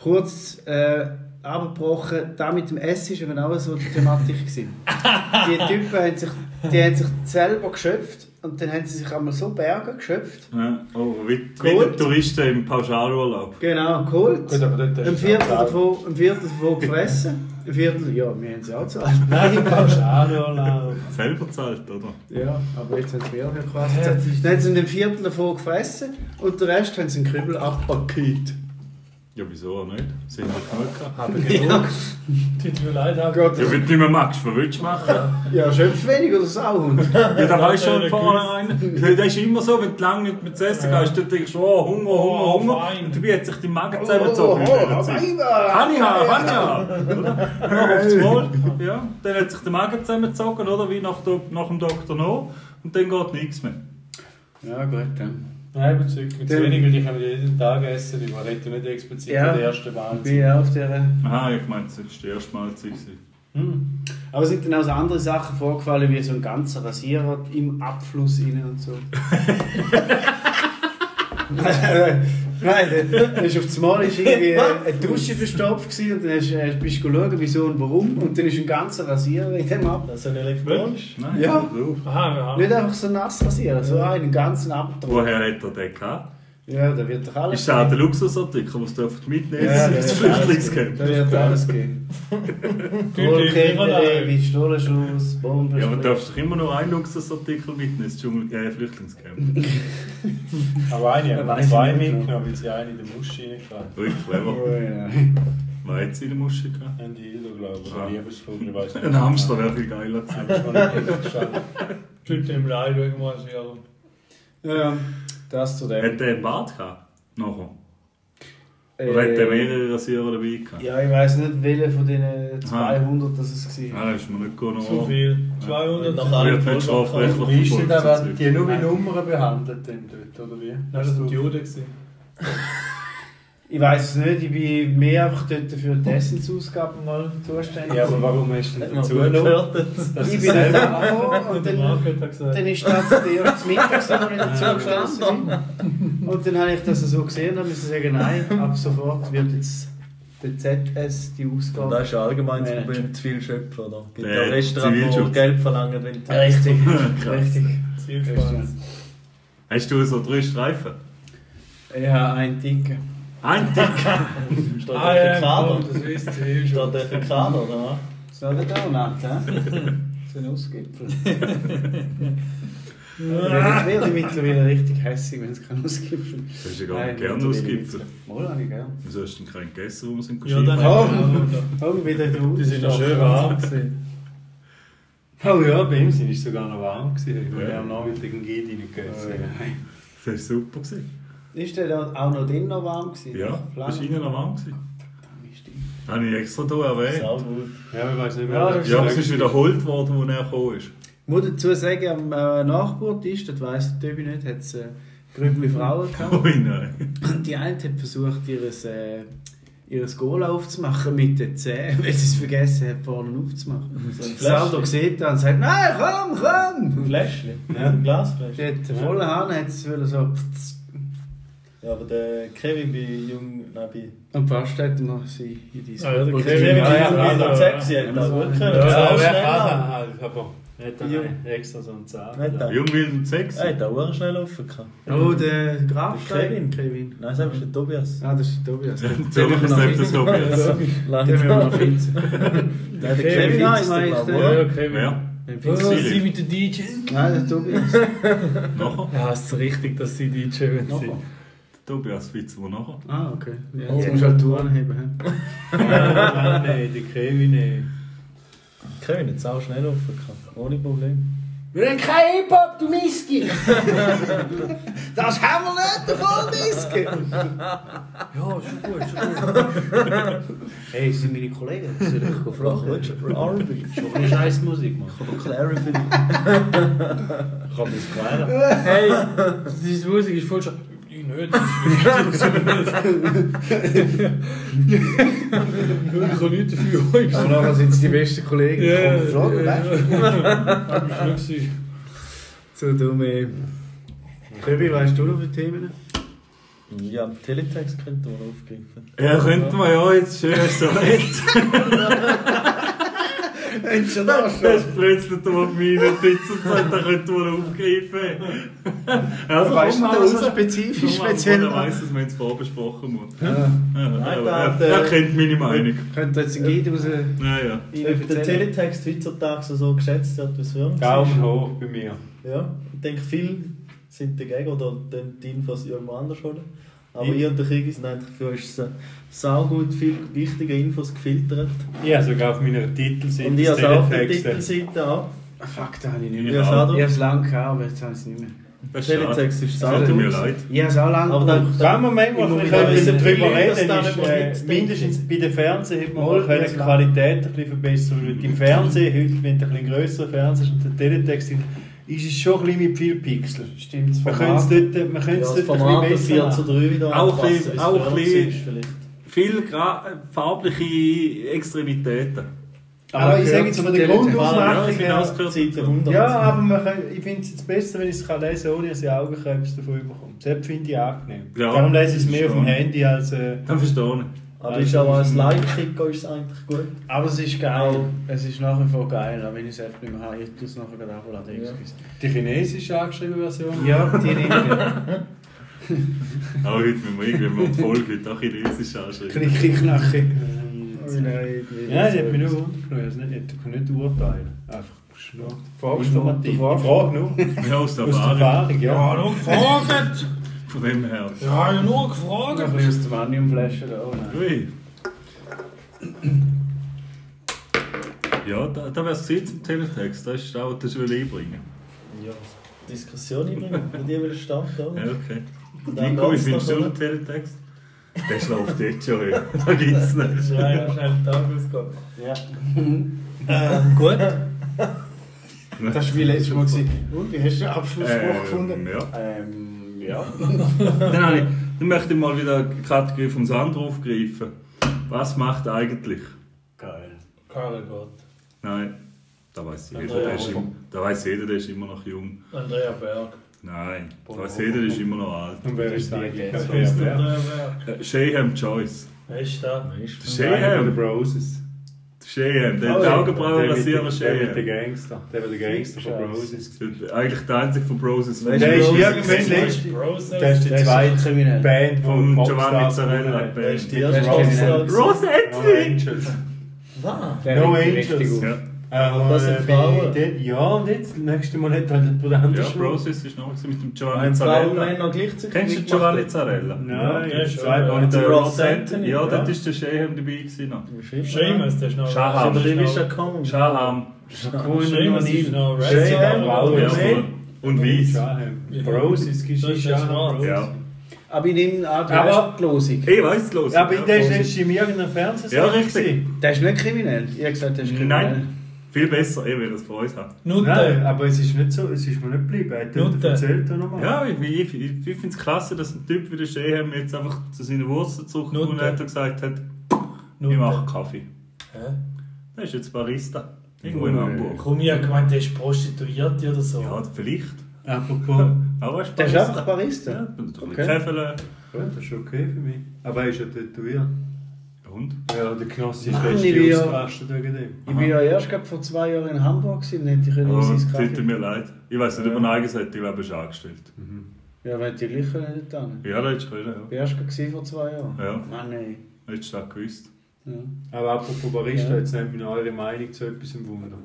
Kurz äh, abgebrochen, da mit dem Essen war eben auch so die Thematik. gewesen. Die Typen haben sich, die haben sich selber geschöpft und dann haben sie sich einmal so Berge geschöpft. Ja. Oh, wie, wie Touristen im Pauschalurlaub. Genau, geholt. Gut, aber dort hast Ein Viertel davon, ein Viertel davon gefressen. Ein Viertel, ja, wir haben sie auch gezahlt. Nein, Pauschalurlaub. Selber zahlt, oder? Ja, aber jetzt haben sie mehr quasi gezahlt. Dann haben sie ein Viertel davon gefressen und den Rest haben sie in Kübel abgepackt. Ja, wieso auch nicht? Haben ja genug gehabt. Aber genug. Tut mir leid, aber. Gott, Ja, wenn du nicht mehr magst, was willst du machen? ja, schöpf wenig oder Sauhund. Ja, da weißt du Ja, schon der vornherein. Das ist immer so, wenn du lange nicht mehr zu essen gehst, dann denkst du, oh, Hunger, Hunger, Oh, Hunger. fein. Und dabei hat sich dein Magen Oh, zusammengezogen. in dieser Zeit. Weiber! Anja, Anja! Oder? Ja, aufs Mal. Ja, dann hat sich der Magen zusammengezogen, oder? Wie nach, der- nach dem Doktor noch. Und dann geht nichts mehr. Ja, gut, dann. Nein, zu Dann- wenig, weil die können ja jeden Tag essen. Ich rede nicht explizit Ja. von der ersten Ich Mahlzeit. bin ja auf der. Aha, ich meinte, das war die erste Mahlzeit. Hm. Aber es sind dann auch so andere Sachen vorgefallen, wie so ein ganzer Rasierer im Abfluss rein und so. Nein, dann ist auf das Mal ist irgendwie eine Dusche verstopft und dann hast, hast, bist du schauen, wieso und warum und dann ist ein ganzer Rasierer in dem Ab. Das ist ein elektronisch. Nein, Ja. Aha, ja. Nicht einfach so nass rasieren, so einen ganzen Abdruck. Woher hat er den gehabt? Ja, da wird doch alles Ist das der Luxusartikel, den sie mitnehmen Ja, dürfen? da ins wird alles Flüchtlingscamp? Da wird alles gehen. Rollkette, Pistolenschluss, Ja, aber du darfst doch immer nur einen Luxusartikel mitnehmen ins Dschungel äh, Flüchtlingscamp. Aber eine Ja, haben weiss zwei mitgenommen, weil sie eine in der Muschi reingefahren Ui, clever. Oh, ja. Was hat sie in der Muschel gehabt? Die Hildo, glaube ich. Ah. Oder Liebesvogel, ich weiß nicht. Ein Hamster wäre viel geiler gewesen. Wir noch. Tut dem Leid irgendwas wieder. Ja, das zu dem. Hat der einen Bart gehabt? Nachher? Oder hat der mehrere Rasierer dabei gehabt? Ja, ich weiß nicht, welcher von den 200 das es war. Ah, das ist mir nicht gut Zu viel. 200. Nach allem Wird nicht strafrechtlich Wie ist denn da, die nur wie Nummern behandelt denn dort, oder wie? Nein, das war die Jude. Ich weiß es nicht, ich bin mehr einfach dort für die Essensausgaben mal zuständig. Ja, aber warum hast du nicht man dazu ich bin nicht angekommen und dann, dann ist das der erste Mittag, wo ich dazu. Und dann habe ich das so gesehen und musste sagen, nein, ab sofort wird jetzt der ZS die Und Ausgabe. das ist ja allgemein das Manager. Problem, zu viel Schöpfen, oder? Es gibt Der ja Restaurants, die Zivilschutz. Geld verlangen, wenn du... Richtig, richtig. Zielspannend. Hast du so drei Streifen? Ich habe einen Ein Dick! Steht Ah, der ja, Kader? das wisst ihr eh Steht schon. der für Kader, oder was? So der Donut, hä? So ein Ausgipfel. Ich werde mittlerweile richtig hässlich, wenn es keinen Ausgipfel Das ist ja gar Nein, nicht gerne Ausgipfel. Mal habe ich gern. Wieso hast du denn keinen gegessen, wo wir sind Ja, dann? Oh, oh, wieder der Die sind ja schön warm gewesen. Oh ja, bei ihm sind es sogar noch warm Ja. er am Nachmittag einen Gedi nicht Oh, gegessen. Das war super. Gewesen. Ist der dann auch noch drin noch warm gewesen? Ja, das war innen noch warm. Gewesen. Habe ich extra hier erwähnt. Sau gut. Ja, ich weiß nicht mehr. Ja, Ja, aber es ist wiederholt worden, wo er gekommen ist. Ich muss dazu sagen, am äh, Nachbartisch, das weiss der Töbi nicht, hat es äh, Grübli Frauen gehabt. Ui, nein. Und die eine hat versucht, ihres, äh, ihres Goal aufzumachen mit den Zähnen, weil sie es vergessen hat, vorne aufzumachen. So ein Fläschchen. sieht das und sagt, nein, komm, Ein komm! Fläschchen? Ja. Ein Glasfläschchen? hat den vollen Hahn, hat es so... Ja, aber der Kevin bei Jung... Nein, bei... Und fast hätten wir sie in diese... Ah, ja, der Kevin- bei der ja. sexy hat das gut können. Ja, wer aber nicht Ja. dann extra so einen Zahn. Da. Jung, wild und sexy. Er hat auch schnell laufen können. Oh, der Graf Der Kevin. Kevin. Nein, das ist der Tobias. Ah, das ist der Tobias. Noch selbst finden. Tobias. Lange müssen wir noch. Der Kevin Kevin heisst der, glaube der. ich, Ja, Kevin. Oh, sie mit der DJ? Nein, der Tobias. Nachher? Ja, es ist richtig, dass sie DJ sind. Tobias Witz, wo nachher? Ah, okay. Ja, Oh. jetzt musst du halt Touren heben. hä? Nein, nein, der Kevin nicht. Kevin hat sau schnell laufen können. Ohne Problem. Wir haben kein Hip-Hop, du Miski! das haben wir nicht, der Vollmiski! Ja, schon gut, schon gut. Hey, das sind meine Kollegen, das soll ich fragen. willst du R&B? Schon eine scheiß Musik, Mann. Ich habe Clary für dich. Ich kann das klären. Hey, diese Musik ist voll schon. Ich nicht, das ist Ich kann nichts dafür. Aber nachher sind es die besten Kollegen. Ja, Komm, fragen, ja, ich gesehen. So dumm, ey. Köbi, weißt du noch für Themen? Ja, Teletext könnte man aufgreifen. Ja, könnte man ja, jetzt schön hast du. Wenn schon da Das ist plötzlich da auf meine gesagt, da könnte man aufgreifen. Also, Weißt du mal das raus. spezifisch mal, speziell? Er weiss, dass wir jetzt vorbesprochen muss. Ja. Ja, er, hat, kennt meine Meinung. Könnt ihr jetzt einen Guide raus Ja, ja. Ob der? Teletext heutzutage so geschätzt wird, wie es früher war. Daumen hoch bei mir. Ja, ich denke, viele sind dagegen oder die Infos irgendwo anders holen. Aber Ich- ich und der Krieg sind eigentlich für uns saugut viele wichtige Infos gefiltert. Habe sogar auf meiner Titelseite Und ich habe es auch auf der. Titelseite auch. Ah, Fuck, da habe ich nicht Ja, mehr. Ja. Ich habe es lange gehabt, aber jetzt habe ich es nicht mehr. Das. Teletext ist Das tut mir saugut. leid. Ich habe es auch lange Aber dann- wir wir Moment können wissen darüber viele, dass reden, ist, äh, mindestens bei den Fernsehen hätte man Mal, können die. Qualität ein bisschen verbessern weil Im Fernsehen, heute, wenn du ein bisschen grösserer Fernseher hast und der Teletext, ist ist es schon ein bisschen mit viel Pixel. Stimmt, das Wir können es Format. dort, wir können Ja, es dort ein Format bisschen 4 besser zu machen. 3 wieder Auch anpassen, ein bisschen- auch ein. Viel gra- farbliche Extremitäten. Aber ich sage jetzt von der Ja, Grundausmachung her... ausgehört. Zeit der 100. Ja, aber man kann, ich finde es jetzt besser, wenn ich es kann lesen ohne dass ich Augenkrebs davon bekomme. Das finde ich angenehm. Ja, Darum lese ich es mehr auf dem. Handy als... Äh, Dann verstehe ich. Aber ist aber als Live-Kicker ist es eigentlich gut. Aber es ist geil. Es ist nach wie vor geil, auch wenn ich es echt nicht mehr habe. Ich tue es nachher gerade abladen. Ja. die chinesische angeschriebene Version. Ja, die nehme ich. Auch heute müssen wir irgendwie mal die Folge heute auch chinesisch anschreiben. Knicki, knacki. Ja, die hat mich nur wundern nicht, ich kann nicht urteilen. Einfach nur Fragst du informativ. Frage nur. Ja, aus der Aus der Erfahrung. Erfahrung, ja. Ja! Von dem her. Ja, ja, nur gefragt! ein bisschen aus der Vaniumflasche da. Nein. Ui. Ja, da, da wäre es zum Teletext. Da ist auch das will einbringen. Ja. Diskussion einbringen, mit dir will Stand, oder? Ja, okay. Und dann Nico, wie findest du den Teletext? Der schläft jetzt schon. ja. Da gibt es nicht. Schnell, schnell den Tag ausgehen. Ja. Ähm, gut. Das war wie letztes Mal. Und, wie hast du den Abschlussspruch gefunden? Ähm, ja. Ähm, ja. Dann, habe ich, dann möchte ich mal wieder die Kategorie vom Sandro aufgreifen. Was macht eigentlich? Geil. Karl Gott. Nein, da weiß jeder, Andrea der ist, im, da weiß jeder, der ist immer noch jung. Andrea Berg. Nein, da weiß jeder, der ist immer noch alt. Und wer ist eigentlich? Andrea Berg. Shayham Joyce. Wer ist da? Der Einer Broses. Shayham, der Oh. Augenbrauen Der mit rasieren der- Der mit den Shayham. Gangster. Der mit den Gangster von. Broses. Eigentlich der einzige von Broses. Der ist Broses irgendwann. Broses. Der ist die Der zweite. Band von Giovanni Zarella. Wer ist die Der erste gewesen? No! Angels. Was? Der No Angels. Ja, Äh, das sind äh, Frauen. bei- Ja, und jetzt, das nächste Mal hat halt anderes ja schon. Broses ist noch mit dem Giovanni Haben Frauen und Zarella. Männer gleichzeitig Kennst du? Giovanni Zarella? Nein, Ja, schon, ja. Band. Und der Ross Ross Anthony? Ja, ja. dort ist der Shayham dabei gewesen. noch. Seamus, der ist noch. Shaham. Aber der die ist ja gekommen. Shaham. Seamus ist noch. Ja, Ja, voll. Und Weiss. Shaham. Ja. Bros ist Shaham. Ja. Aber ich nehme an, du Aber- hast die Losung. Ich weiß es los. Ja, aber der ist in irgendeiner Fernsehsendung. Ja, richtig. Der ist nicht kriminell. Ich habe gesagt, der ist kriminell. Nein, viel besser, ich will das von uns haben. Nein, Nutte. aber es ist nicht so, es ist mir nicht geblieben. Er hat Nutte. erzählt er nochmal. Ja, ich, ich, ich, ich finde es klasse, dass ein Typ wie der Shayham jetzt einfach zu seinen Wurzeln zurückgekommen Nutte. hat und gesagt hat, ich Nutte. mache Kaffee. Hä? Der ist jetzt Barista. Irgendwo in. Hamburg. Komm, ich habe gemeint, der ist Prostituierte oder so. Ja, vielleicht. Apropos, Aber er ist Der ist Barista. einfach Barista. Ja, Okay. Käfeln. gut, das ist okay für mich. Aber er ist ja tätowiert. Und? Ja, der Knossi ist Mann, ich letztens bin ja- ausgerastet wegen dem. Ich war ja erst gerade vor zwei Jahren in Hamburg gewesen, dann hätte ich oh, sein tut Kaffee. mir leid. Ich weiß nicht, ob Nein gesagt hat, ich glaube, er ist angestellt. Ja, wenn die gleich nicht getan. Ja, das hättest du können, Ich war erst gerade gewesen vor zwei Jahren. Ja. Mann, ey. ja. Hättest du das gewusst. Ja. Aber apropos Barista, Ja. jetzt nehmt mich noch eure Meinung zu etwas im Wunder.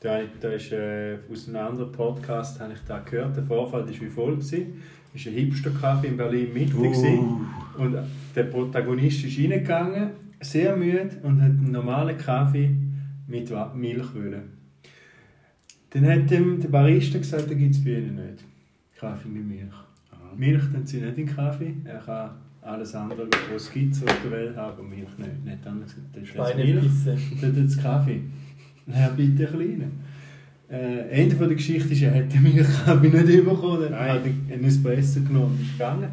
Da, da ist, äh, aus einem anderen Podcast habe ich da gehört, der Vorfall war wie folgt. Es war ein Hipster-Café in Berlin Mitte. gewesen. Und der Protagonist ist reingegangen, sehr müde und hat einen normalen Kaffee mit Milch wollen. Dann hat ihm der Barista gesagt, da gibt es bei ihnen nicht. Kaffee mit Milch. Milch tun sie nicht in Kaffee. Er kann alles andere, was es gibt, auf der Welt haben, aber Milch nicht. Nicht anders das ist. Schweinepisse. Dann tut es Kaffee. Ja, bitte ein kleiner. Äh, Ende von der Geschichte ist, er hat den Milchkaffee nicht bekommen. Er hat einen Espresso genommen und ist gegangen.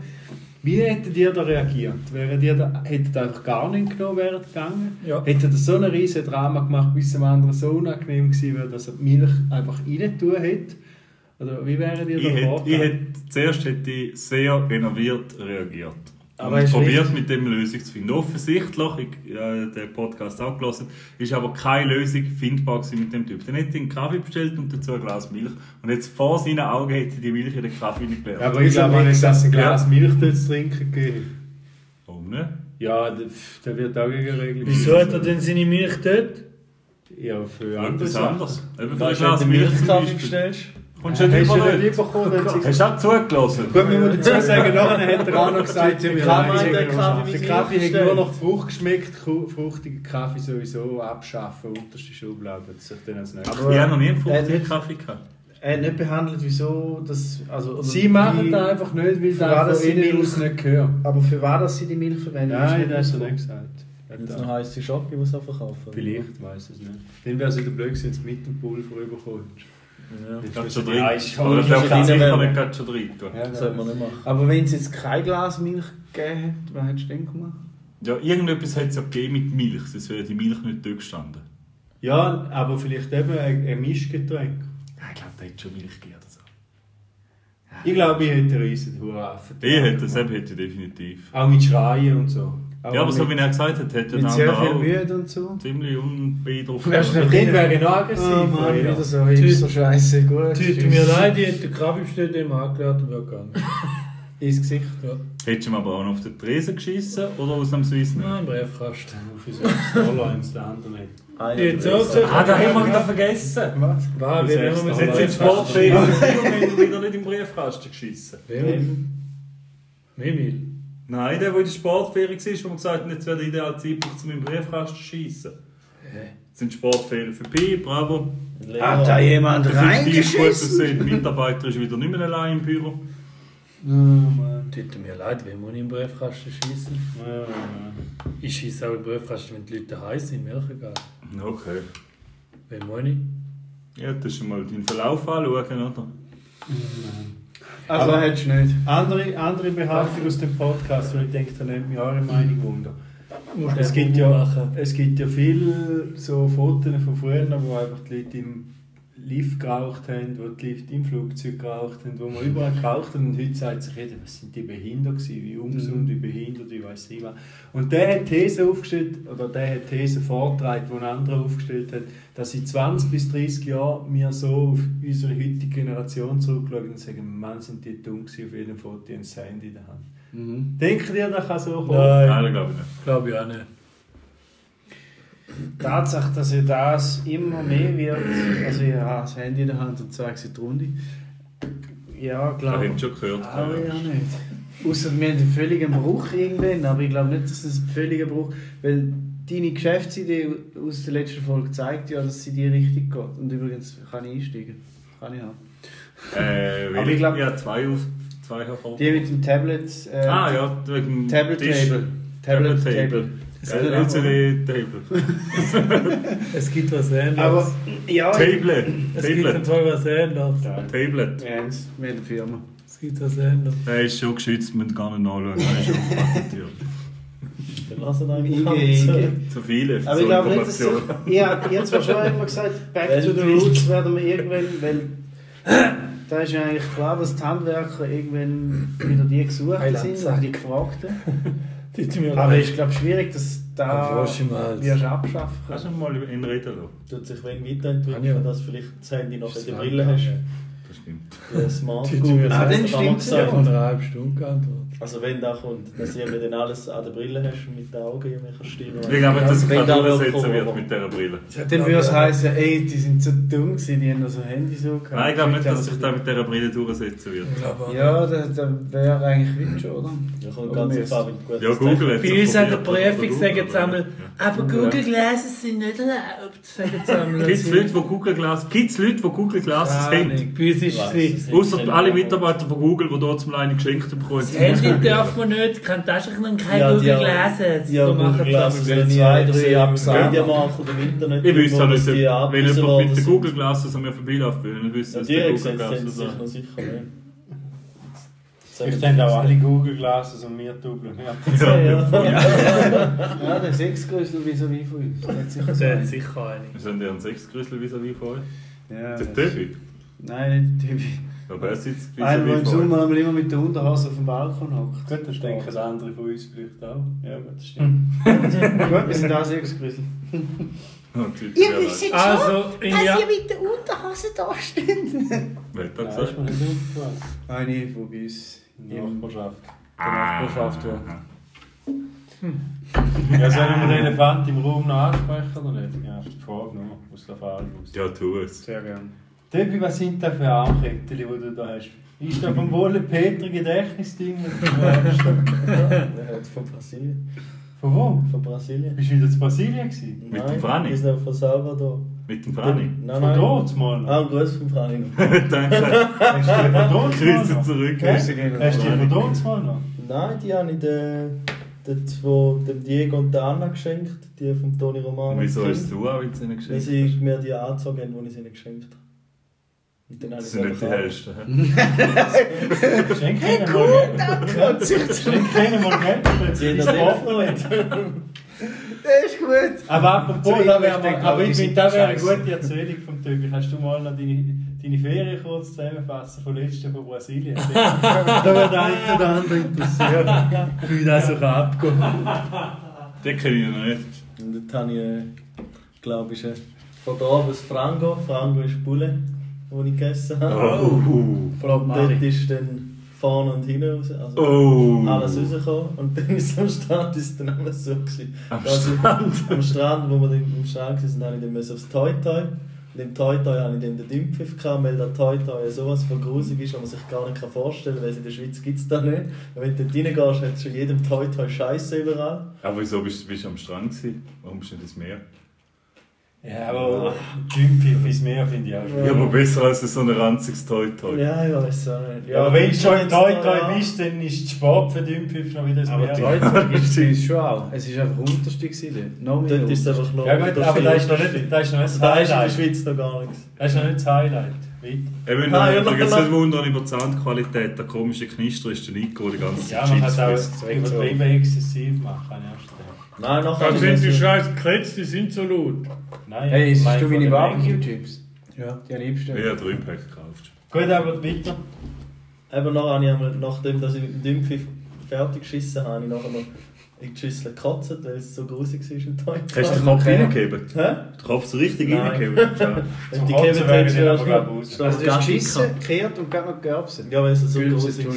Wie hättet ihr da reagiert? Wäret ihr da, hättet ihr einfach gar nicht genommen, wäret gegangen? Ja. Hättet ihr so ein riesen Drama gemacht, bis es dem anderen so unangenehm gewesen wäre, dass er die Milch einfach rein tun hätte? Oder wie wäret ihr Ich da hätte, ich vorgegangen? hätte, zuerst hätte ich sehr renoviert reagiert. Aber und probiert mit dem eine Lösung zu finden. Offensichtlich, ich ja, den Podcast auch gelesen, ist aber keine Lösung findbar gewesen mit dem Typ. Dann hätte ich einen Kaffee bestellt und dazu ein Glas Milch. Und jetzt vor seinen Augen hätte ich die Milch in den Kaffee nicht geleert. Aber ich glaube nicht, dass ein Glas Milch dort zu trinken gegeben Warum nicht? Ja, der, der wird auch gegen Regeln. Wieso hat er denn seine Milch dort? Ja, für andere Sachen. anders. Eben für ein Weißt du, wenn Glas du Milch bestellst? Kommst du nicht Hast du über nicht Hast du auch zugelassen? Gut, man muss dazu sagen, nachher hat er auch noch gesagt, der Kaffee- der Kaffee der Kaffee hat nur nach Frucht geschmeckt, fruchtigen Kaffee sowieso abschaffen, unterste Schublade, das sich dann als nächstes. Aber Ich habe noch nie einen fruchtigen Kaffee gehabt. Er hat nicht behandelt, wieso das. Also, Sie machen das einfach nicht, weil Für das von Milch- aus nicht gehört. Aber für was dass sie die Milch verwenden? Nein, das hat er nicht gesagt. Hat Jetzt er- noch heisst Schocke, die sie verkaufen. Vielleicht, weiß es nicht. Dann wäre es wieder blöd gewesen, wenn du mit dem Pulver rüberkommst. Ja. Die Aber das Ja, darf ja, ja. nicht. Ja, Das sollte man nicht machen. Aber wenn es jetzt kein Glas Milch gegeben hat, was hättest du denn gemacht? Ja, irgendetwas hat es ja gegeben mit Milch, sonst wäre die Milch nicht dort gestanden. Ja, aber vielleicht eben ein, ein Mischgetränk. Ja, ich glaube, da hätte schon Milch gegeben oder so. Ich glaube, ich hätte einen riesen Hurraffen. Ich hätte das eben hätte ich definitiv. Auch mit Schreien und so. Ja, aber so mit, wie er gesagt hat, hätte mit er sehr dann viel auch Mühe und so. ziemlich unbeeindruckt. Wärst du Mit dem wäre ich noch aggressiv. Oh Mann, wieder so Hipster-Scheiße. Gut. Tut mir leid, ich hätte den Krabi bestellt, dem angeklärt und wäre gegangen. Ins Gesicht. Ja. Hättest du ihm aber auch noch auf den Tresen geschissen oder ausnahmsweise nicht? Nein, Briefkasten. Für so ein Solo eins der andere nicht. Ah, so Ah, da haben wir wieder vergessen. Was? War, Das wir wir Jetzt und haben wieder nicht im Briefkasten geschissen. Wem? Memil. Nein, der, der in der Sportferien war, wo wir gesagt haben, jetzt wäre der ideale Zeitpunkt, um im Briefkasten zu schiessen. Jetzt sind Sportferien vorbei, bravo. Hat da jemand reingeschissen? aussehende Mitarbeiter ist wieder nicht mehr allein im Büro. Oh Mann. Tut mir leid, wem muss ich im Briefkasten schießen? Ja, ja. Ich schieße auch im Briefkasten, wenn die Leute heiß sind, mir egal. Okay. Wem muss ich? Ja, das ist schon mal deinen Verlauf anschauen, oder? Also Aber- hättest du nicht. Andere, andere Behauptung aus dem Podcast, weil ich denke, da nimmt mich eure Meinung wunder. Es gibt, ja, machen. es gibt ja viele so Fotos von früher, wo einfach die Leute im Lift geraucht haben, wo die Leute im Flugzeug geraucht haben, wo man überall geraucht hat. Und heute sagt sich jeder, was sind die behindert gewesen, wie ungesund, wie behindert, wie weiß ich was. Und der hat These aufgestellt, oder der hat These vorgetragen, die ein anderer aufgestellt hat, dass in 20 bis 30 Jahren wir so auf unsere heutige Generation zurückschauen und sagen, Mann, sind die dumm gewesen, auf jedem Foto ein Handy in der Hand. Mhm. Denkt ihr, das kann so kommen? Nein, Nein, glaube ich nicht. glaube ich auch nicht. Tatsache, dass ja das immer mehr wird, also ja, das Handy in der Hand und zeigt sie die Runde. Ja, glaube haben ich. schon gehört. Aber ja nicht. Außer wir haben einen völligen Bruch irgendwann, aber ich glaube nicht, dass es ein völliger Bruch weil deine Geschäftsidee aus der letzten Folge zeigt ja, dass sie in die Richtung geht. Und übrigens kann ich einsteigen. Kann ich haben. Äh, Aber ich glaub- ja, zwei auf zwei hervor. Die mit dem Tablet. Äh, Ah ja, wegen dem Tablet Tisch. Table. Tablet Tablet Table. Table. LCD-Table. Es gibt was ähnliches. Aber ja, Tablet. es gibt Tablet. zwar was ähnliches. Tablet. wir haben es mit der Firma. Es gibt was ähnliches. Der ist schon geschützt, man gar nicht nachschauen. Der ist schon patentiert. Dann wir einfach Inge. Zu viele Aber ich glaube nicht, dass ja, ich habe zwar schon immer gesagt, back to the roots werden wir irgendwann, weil da ist ja eigentlich klar, dass die Handwerker irgendwann wieder die Gesuchten Heiland sind, also die Gefragten. Aber ich glaube schwierig, dass da wirst du abschaffen Kannst du mal in lassen? Tut sich wenn weiterentwickeln, ja. dass vielleicht das Handy noch in der Brille hast. Das stimmt. Das hast Ah, dann damals Ich habe einer halben Stunde geantwortet. Also wenn da kommt, dass eben dann alles an der Brille hast und mit den Augen irgendwie kannst steuern. Ich glaube, dass es Wenn kein da durchsetzen wird mit dieser Brille. Dann würde es heißen, ey, die sind so dumm gewesen, die haben noch so Handy so gehabt. Nein, ich glaube nicht, dass sich da da mit dieser Brille durchsetzen wird. Ja, da, da wäre eigentlich Witsch, oder? Ja, kommt Oder ganz wie gut Ja, das Google hat Bei uns an der Prüfung sagen Google, sie einmal, aber Google Glasses sind nicht erlaubt. Sagen sie einmal. Gibt es Leute, die Google Glasses Gibt's Leute, die Google Glasses haben? Bei uns ist es nicht. Außer alle Mitarbeiter von Google, die dort zum eine geschenkt bekommen. Das Handy darf man nicht, kann Taschenrechner kein Ja, haben- Glasses. Die haben So machen sie das. wenn wenn zwei, ich drei Absagen. Mediamarkt oder im Internet Ich wüsste nicht, wenn jemand mit den sind. Google Glasses an mir vorbeiläuft, will ich wissen, Ja, dass die der haben Google sie Glasses noch sicher. Vielleicht haben auch alle Google Glasses und wir Double. Ja. Ja, ja. Ja, der so wie von uns. Der hat sicher so Der hat einen. sicher eine. Wir sind ja ein Sechsgrüssel vis-à-vis von euch. Ja, Der das- Töbi. Nein, nicht Töbi. Aber er sitzt Einer, der im von. Sommer einmal immer mit der Unterhose auf dem Balkon hockt. Gut, das denken andere von uns vielleicht auch. Ja, gut, das stimmt. Gut, wir sind auch. Ja, die Leute Ihr wisst schon, Also, dass ja ihr mit der Unterhose da steht. Wer hat das Ja, gesagt? Eine, bei uns In der Nachbarschaft. Ah, Nachbarschaft war. Ja, sollen wir den Elefant im Raum noch ansprechen oder nicht? Ja, ist die Frage noch aus der raus. Ja, tu es. Sehr gerne. Debbie, was sind das für Armketten, die du da hast? Ist das vom Wolle Peter Gedächtnisding? Der hat von Brasilien. Von wo? Von Brasilien. Bist du wieder in Brasilien gewesen? Mit dem Nein, Franni? Wir sind von Salvador. Mit dem Franni. Nein, Von nein. dort mal noch? Ah, ein Gruß vom Franni noch. Danke. Hast du die von dort mal Grüße zurück. Gehen Hast du die von dort mal noch? Nein, die habe ich den, den zwei, dem Diego und der Anna geschenkt. Die von Toni Romano. Wieso hast du auch jetzt ihnen Weil geschenkt? sie mir die angezogen haben, die ich ihnen geschenkt habe. Das ich sind nicht die hellsten. Schenk ihnen mal Geld. Schenk ihnen mal Geld, wenn sie das der- offen. Das ist gut. Aber apropos, da ich wär denke, mal, aber ich finde, das wäre eine gute Erzählung vom Töbi. Kannst du mal noch deine, deine Ferien kurz zusammenfassen von letzten von Brasilien? da wird der eine oder andere interessiert, wie das so kann. Den kenne ich noch nicht. Und dort habe ich, glaube ich, von da oben das Frango. Frango ist Bulle, die ich gegessen habe. Oh. Und dort ist dann vorne und hinten raus. Also Oh. alles rausgekommen. Und dann ist am Strand ist dann alles so gewesen. Am ich- Strand? am Strand, wo wir dann am Strand waren, habe ich dann aufs Toi Toi. Und im Toi Toi hatte ich dann den gehabt, weil der Toi Toi sowas von grusig ist, was man sich gar nicht vorstellen kann, weil in der Schweiz gibt es das nicht. Und wenn du dort reingehst, hat schon jedem Toi Toi Scheiße überall. Aber wieso bist, bist du am Strand gewesen? Warum bist du nicht ins Meer? Ja, aber Dümpfiff ins Meer finde ich auch Ja, aber besser als so ein ranziges Toi-Toi. Ja, ich weiß auch nicht. Ja, aber wenn du schon da- Toi bist, dann ist der Sport für Dümpfiff noch wieder das Aber Leute gibt es schon auch. Es war einfach unterste. gewesen, Noch mehr. Dort ist es einfach noch. Ja gut, aber da ist noch nicht, da ist noch nicht das Da ist in der. Schweiz noch gar nichts. Das ist noch nicht das Highlight. Eben, Ah, ja, noch- nicht wundern über die Soundqualität. Der komische Knister ist der Nico die ganze Ja, Zeit man Chips kann es auch übertrieben exzessiv machen. an erster Stelle. Nein, nachher Da ist sind es- die scheiß Kletz, die sind so laut. Nein, Hey, ich ist meine du meine. Barbecue-Chips? Ja. Die liebsten. Ja, drei Pack gekauft. Gut, aber weiter. Eben noch habe ich einmal, nachdem dass ich mit dem Dümpfiff fertig geschissen habe, habe ich nachher noch in die Schüssel gekotzt, weil es so grusig war Teig. Hast du den Kopf Okay. reingegeben? Hä? Den Kopf so richtig reingegeben? Wenn die gegeben wäre ich aber, du glaub ich, noch- aus. du Also du hast geschissen, gekehrt und gerade noch geerbset. Ja, weil es so grusig war.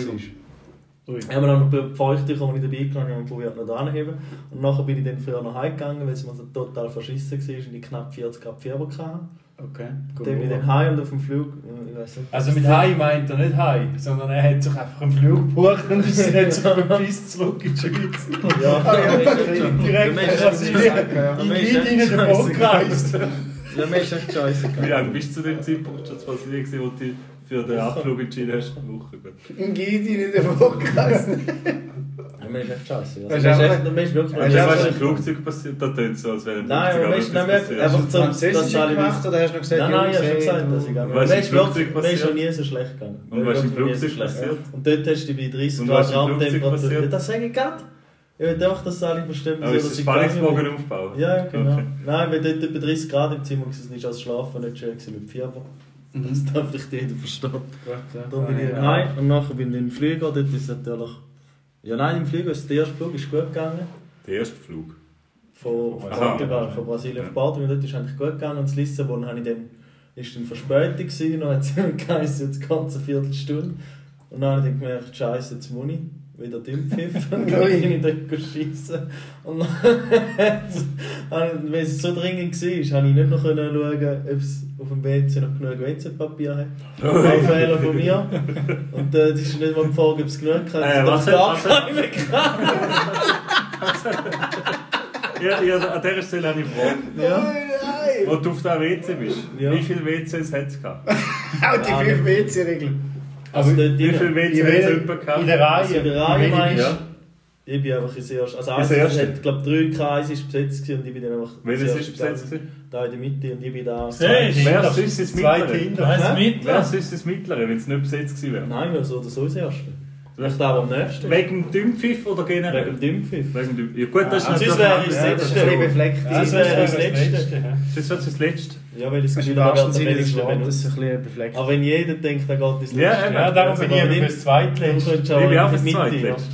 Ui. Ich habe mir dann noch feuchte, die ich dabei genommen habe, und probiert noch anheben. Und nachher bin ich dann früher noch heimgegangen, weil es mir so total verschissen war und ich knapp 40 Grad Fieber hatte. Okay. Dann bin ich dann heim und auf dem Flug, äh. Also mit Hai meint er nicht Hai, sondern er hat sich einfach einen Flug gebucht und ist nicht so verpisst zurück in die Schweiz. Ja, ja, Direkt in In ist davon scheiße. gereist. Ja, mir ist echt scheiße Wie lange bist du zu dem Zeitpunkt schon zu Brasilien, gewesen, wo du dich für den Abflug entschieden hast? Eine Woche. Im Gidi nicht davon gereist. Ja, mir ist echt scheiße. Weißt Also, du, echt- ist wirklich... Ja, im Flugzeug passiert? Da tönt es so, als wäre im Nein, Flugzeug aber weißt du, nein, passiert. einfach zum... Französisch gemacht oder hast du noch gesagt, Nein, nein, ich habe schon gesagt, dass ich gegangen bin. wirklich- Flugzeug Mir ist schon nie so schlecht gegangen. Und im nie so Flugzeug schlecht passiert? Und dort hast du bei 30 Und Grad Raumtemperatur... Ja, das sage ich gerade. Ich will einfach, dass alle verstehen, Aber ist das ich Spannungsbogen aufbauen? Ja, genau. Okay. Nein, weil dort bei 30 Grad im Zimmer war, ist als Schlafen nicht schön gewesen mit Fieber. Das darf nicht jeder verstehen. Dann bin ich heim und nachher bin ich in den Flieger. Dort ist es natürlich... Ja, nein, im Flieger ist der erste Flug ist gut gegangen. Der erste Flug. Von, von. Portugal, von Brasilien auf Portugal. Dort ist eigentlich gut gegangen. Und das Lissabon habe ich dann, ist dann verspätet gewesen. Dann hat es geheißen, jetzt ganze Viertelstunde. Und dann habe ich dann gemerkt, scheiße, jetzt muss ich. Wieder Dümpfiff. Und dann bin ich dort schiessen. Und dann, weil es so dringend war, habe ich nicht noch können schauen, ob es auf dem WC noch genug WC-Papier hat. Ein Fehler von mir. Und äh, das ist nicht mal die Frage, ob es genug hat. Äh, Das was gar hat- keine. Ja, ja, an dieser Stelle habe ich eine Frage. Ja. Wo du auf der WC bist, Ja. wie viele WCs hat es gehabt? Auch die 5 WC-Regel. Also dort Wie WCs in hat es jemand gehabt? In der Also in Reihe. der Reihe meinst Ja. du? Ich bin einfach ins erste. Also Ins eins, hat, glaube drei Kreise ist besetzt gewesen und ich bin dann einfach. Welches ist besetzt? gewesen? Da in der Mitte und ich bin da. Hey, Wer ist das Zwei Mittlere? Wer ist das Mittlere, wenn es nicht besetzt gewesen wäre? Nein, ja, so oder so das erste. Vielleicht aber am nächsten. Wegen dem Dümpfiff oder generell? Wegen dem Dümpfiff. Wegen dem Ja gut, das ist Ah, natürlich... sonst wäre ich Ja, das ist letzte. ein bisschen befleckt. Ja, das Das wäre das Letzte. ja. Das wird das Letzte. Ja, weil ich das Gefühl habe, wenigste Wortes ein bisschen befleckt. Aber wenn jeder denkt, er geht ins Ja, Letzte. eben. Ja, darum bin ich eben fürs Zweitletzte. Ich auch bin auch fürs die ja. Zweitletzte.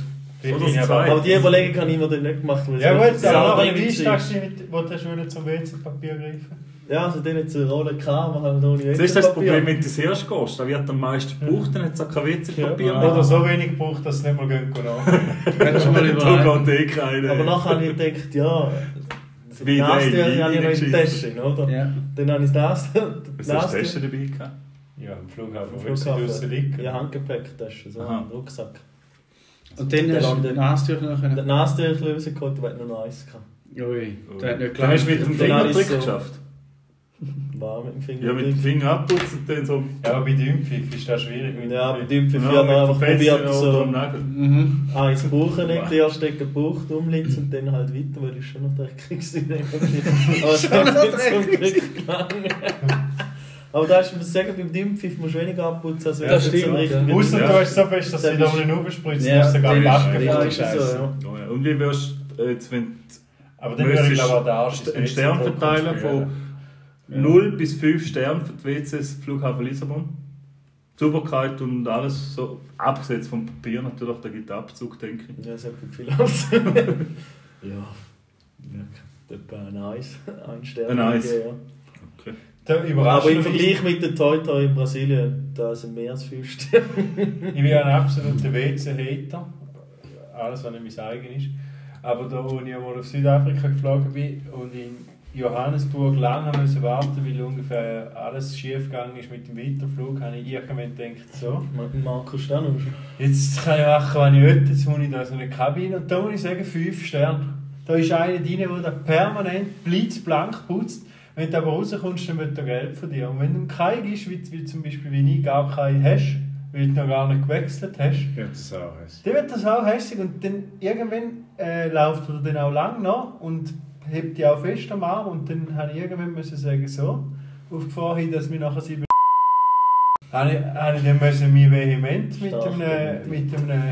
Das aber- die Überlegung habe ich mir dann nicht gemacht. Es Ja gut, aber ist das, wo du schon zum WC-Papier greifen? Ja, also dann es eine Rolle gehabt, man hat ohne Das ist das Problem, wenn du das erst gehst. Da wird am meisten gebraucht, dann hat es auch kein WC-Papier Ja. mehr. Oder so wenig gebraucht, dass es nicht mal gehen kann. Kannst du mal überlegen. Aber nachher habe ich gedacht, ja, Wie das nein, habe ich noch in wie der Tasche, oder? Ja. Dann habe ich das Was hast du Tasche dabei gehabt? Ja, am Flughafen, wo sie draussen liegen. Ja, Handgepäcktasche, so ein Rucksack. Und dann hast du den Nastücher noch Der können. Nastücher rausgeholt, aber hat nur noch eins gehabt. Ui, der hat nicht Dann hast du mit dem Dann ich so- geschafft. War mit dem Finger. Ja, mit dem Finger abputzen und dann so... Ja, aber bei Dümpfiff ist das schwierig. mit Ja, bei für Ja, mit einfach probiert, so. Mhm. eins brauchen, nicht die erste Ecke gebraucht, umlitzen und dann halt weiter, weil ich schon noch dreckig war. Aber es hat noch nicht zum. Aber da ist, ich sagen, beim Dimpfiff musst du weniger abputzen, als wenn Das du jetzt stimmt, ja. Außer du hast so fest, dass Das da ist- nicht aufspritzt, Ja, du sogar das Ja, so, Scheiße. ja. Oh ja. Und wie wirst du jetzt, wenn Aber dann würde ich glaube auch den Arsch du einen Stern verteilen von 0 bis 5 Sternen für die WCs Flughafen Lissabon? Sauberkeit und alles so, abgesetzt vom Papier natürlich, da gibt es Abzug, denke ich. Ja, das hat viel aus. ja. ja. Etwa ein Eis. Ein Stern. Ein Eis. Okay. Ja. Aber im Vergleich mit den Toy Toy in Brasilien, da sind mehr als 5 Sterne. Ich bin ein absoluter WC-Hater. Alles, was nicht mein eigen ist. Aber da, als ich einmal auf Südafrika geflogen bin und in Johannesburg lange haben müssen warten, weil ungefähr alles schief gegangen ist mit dem Weiterflug, habe ich irgendwann gedacht, so, Markus Stanus. jetzt kann ich machen, was ich will, jetzt muss ich da so eine Kabine. Und da muss ich sagen, 5 Sterne. Da ist einer drin, der da permanent blitzblank putzt. Wenn du aber rauskommst, dann wird er Geld von dir. Und wenn du keinen ist, wie, wie zum Beispiel wie ich gar keinen hast, weil du noch gar nicht gewechselt hast, Ja, das auch heiß. dann wird das auch hässlich und dann irgendwann äh, läuft er dann auch lang noch und hebt die auch fest am Arm und dann habe ich irgendwann müssen sagen, so, auf die Gefahr hin, dass wir nachher sie be- habe ich, habe ich dann müssen mich vehement mit Stark einem, mit einem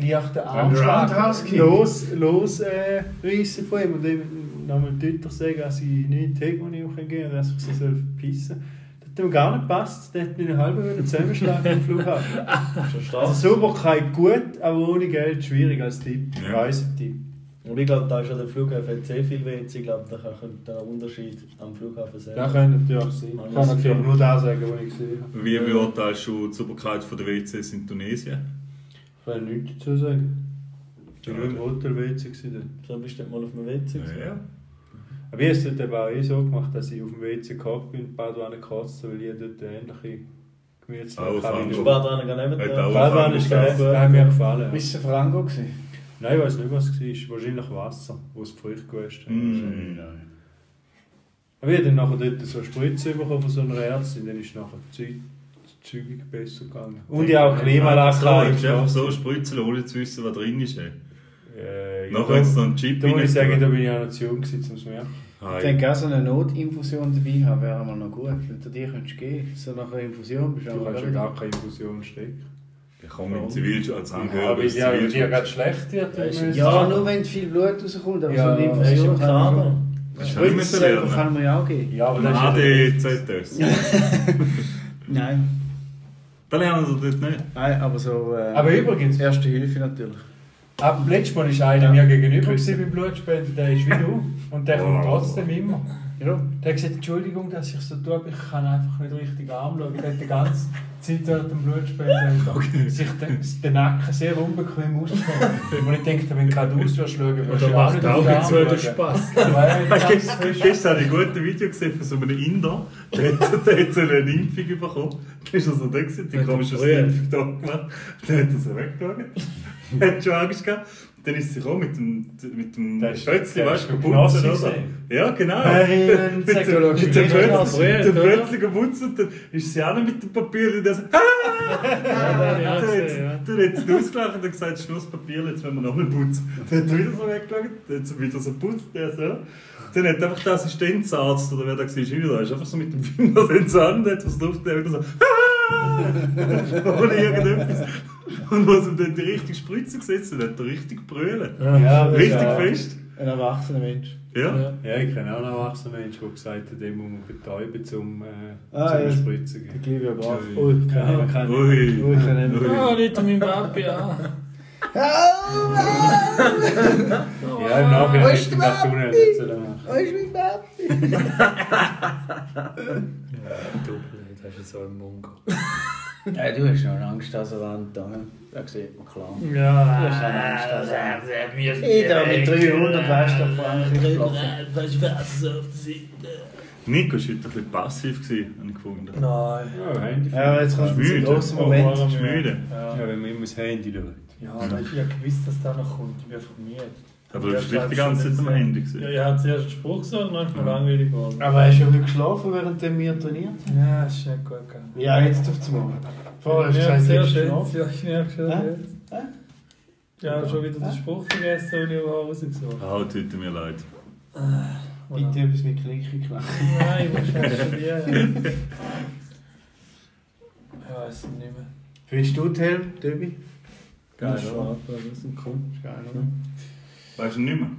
leichten Armschlag los, los äh, reissen von ihm und dann nochmal deutlich sagen, dass ich nicht habe, wo ich auch gehen kann und dass ich sie soll verpissen Das hat ihm gar nicht gepasst, der hat mich eine halbe zusammenschlagen am Flughafen. Also Sauberkeit gut, aber ohne Geld schwierig als Tipp. Ja. Reisetipp. Und ich glaube, da ist ja der Flughafen sehr viel WC. Ich glaube, da könnte der Unterschied am Flughafen sein. Das könnte natürlich sein. Ich kann natürlich nur das sagen, was ich gesehen habe. Wie beurteilst du die Sauberkeit der WCs in Tunesien? Ich kann nichts dazu sagen. Ich war nur im Hotel WC. gewesen So bist du nicht mal auf dem WC. Ja, ja. Aber ich habe es dort auch eh so gemacht, dass ich auf dem WC gehockt bin und gekotzt habe, weil ich dort eine ähnliche Frango. du Badwanne gar nicht mehr? Badwanne ist geil, das hat mir gefallen. Bist du Franco gewesen? Nein, ich weiß nicht, was es war. Wahrscheinlich Wasser, wo es feucht gewaschen hat. Mm. Aber ich habe dann nachher dort so eine Spritze bekommen von so einer Ärztin, dann ist nachher die zügig besser gegangen. Und ich auch Klimaanlage So, gehabt. ist einfach so spritzen, ohne zu wissen, was drin ist. ey. Äh, Nachher hat es noch einen Chip Da muss ich sagen, da bin ich auch noch zu jung gewesen, um es zu merken. Ich denke auch so eine Notinfusion dabei haben wäre mal noch gut. Wenn du dir könntest gehen so nach einer Infusion bist du Du kannst ja gar keine Infusion stecken. Ich komme im Zivilschutz als Ja, die ja gerade schlecht wird. Ja, Ja, nur wenn viel Blut rauskommt, aber Ja, so eine ist Infusion im kann man Kader. Das kann man ja auch geben. Ja, aber das ist ja... ADZS. Nein. Da lernen sie das nicht. Nein, aber so. Äh, Aber übrigens, Erste Hilfe natürlich. Ab letztes Mal war einer mir gegenüber beim Blutspenden, der ist wie du. Und der kommt trotzdem immer. Ja. Der hat gesagt, Entschuldigung, dass ich so tue, aber ich kann einfach nicht richtig anschauen. Der hat die ganze Zeit während dem Blutspenden sich den, den Nacken sehr unbequem ausgefahren. Und ich denke, wenn du gerade aus wirst schauen, Da du macht auch den jetzt wieder anschauen. Spaß. Weil Hast du gestern habe ich ein gutes Video gesehen von so einem Inder, der hat, der hat so eine Impfung bekommen. Da ist er so da gewesen, die dem komische. Impfung da gemacht. Dann hat er so weggeschaut. hat schon Angst gehabt. Dann ist sie mit dem, mit dem Fötzli, weißt ist du, Genosse geputzen, oder? gewesen. Ja, genau. Hey, mit mit dem Fötzli, geputzt und dann ist sie auch noch mit dem Papier und der so, ah! Dann hat sie- ja. dann hat sie ausgelacht und gesagt, Schlusspapier, jetzt müssen wir nochmal putzen. Dann hat er wieder so weggeschaut, dann hat sie wieder so putzt, der so. Dann hat einfach der Assistenzarzt, oder wer da war, wieder, ist einfach so mit dem Finger ins Hand, hat was drauf, der wieder so, ah! Ohne irgendetwas. Und was ihm dann die richtige Spritze gesetzt hat, hat er richtig brüllen. Ja, das ist Richtig ja- fest. Ein erwachsener Mensch. Ja. Ja. Ja, ich kenne auch einen erwachsenen Menschen, der gesagt hat, den muss man betäuben, um äh, Ah, zum ja. Spritzen zu Der geben. Clivia Graf. Ui. Ui, keine Ahnung. Ui. Ui, keine Ahnung. Ui. Ja, nicht mein Papi an. Ja, im Nachhinein hätte ich gedacht, du nicht so machen. Wo ist mein Papi? Doppel, das ist jetzt so ein Mungo. Nein, du hast schon Angst, dass er Wand da? Das sieht man klar. Ja, Du hast schon Angst, dass er Ich da mit 300 weißt du, Frankreich gelaufen. Nico war heute ein bisschen passiv, gewesen, habe ich gefunden. Nein. Ja, Handy. Ja, jetzt kommt ein großer Moment. Ist müde. Ja, wenn man immer das Handy schaut. Ja, aber ich habe gewusst, dass der noch kommt. Ich bin einfach müde. Aber du bist die ganze Zeit am Handy. gewesen. Ja, ich habe zuerst einen Spruch gesagt und dann ist mir langweilig geworden. Aber hast du ja nicht geschlafen, während wir trainiert haben? Ja, ist nicht gut gegangen. Ja, jetzt auf zum Morgen. Vorher hast du Ja, gesagt, sehr schön. Ja, ich merke schon jetzt. Ja, schon wieder den Spruch vergessen, den ich rausgesucht habe. Ah, tut mir leid. Bitte etwas mit Knicki knacken. Nein, was hast du die? Ich weiß es nicht mehr. Findest du die Helm, Döbi? Geil, Ja, oder? Das ist cool. Geil, oder? Weißt du nicht mehr?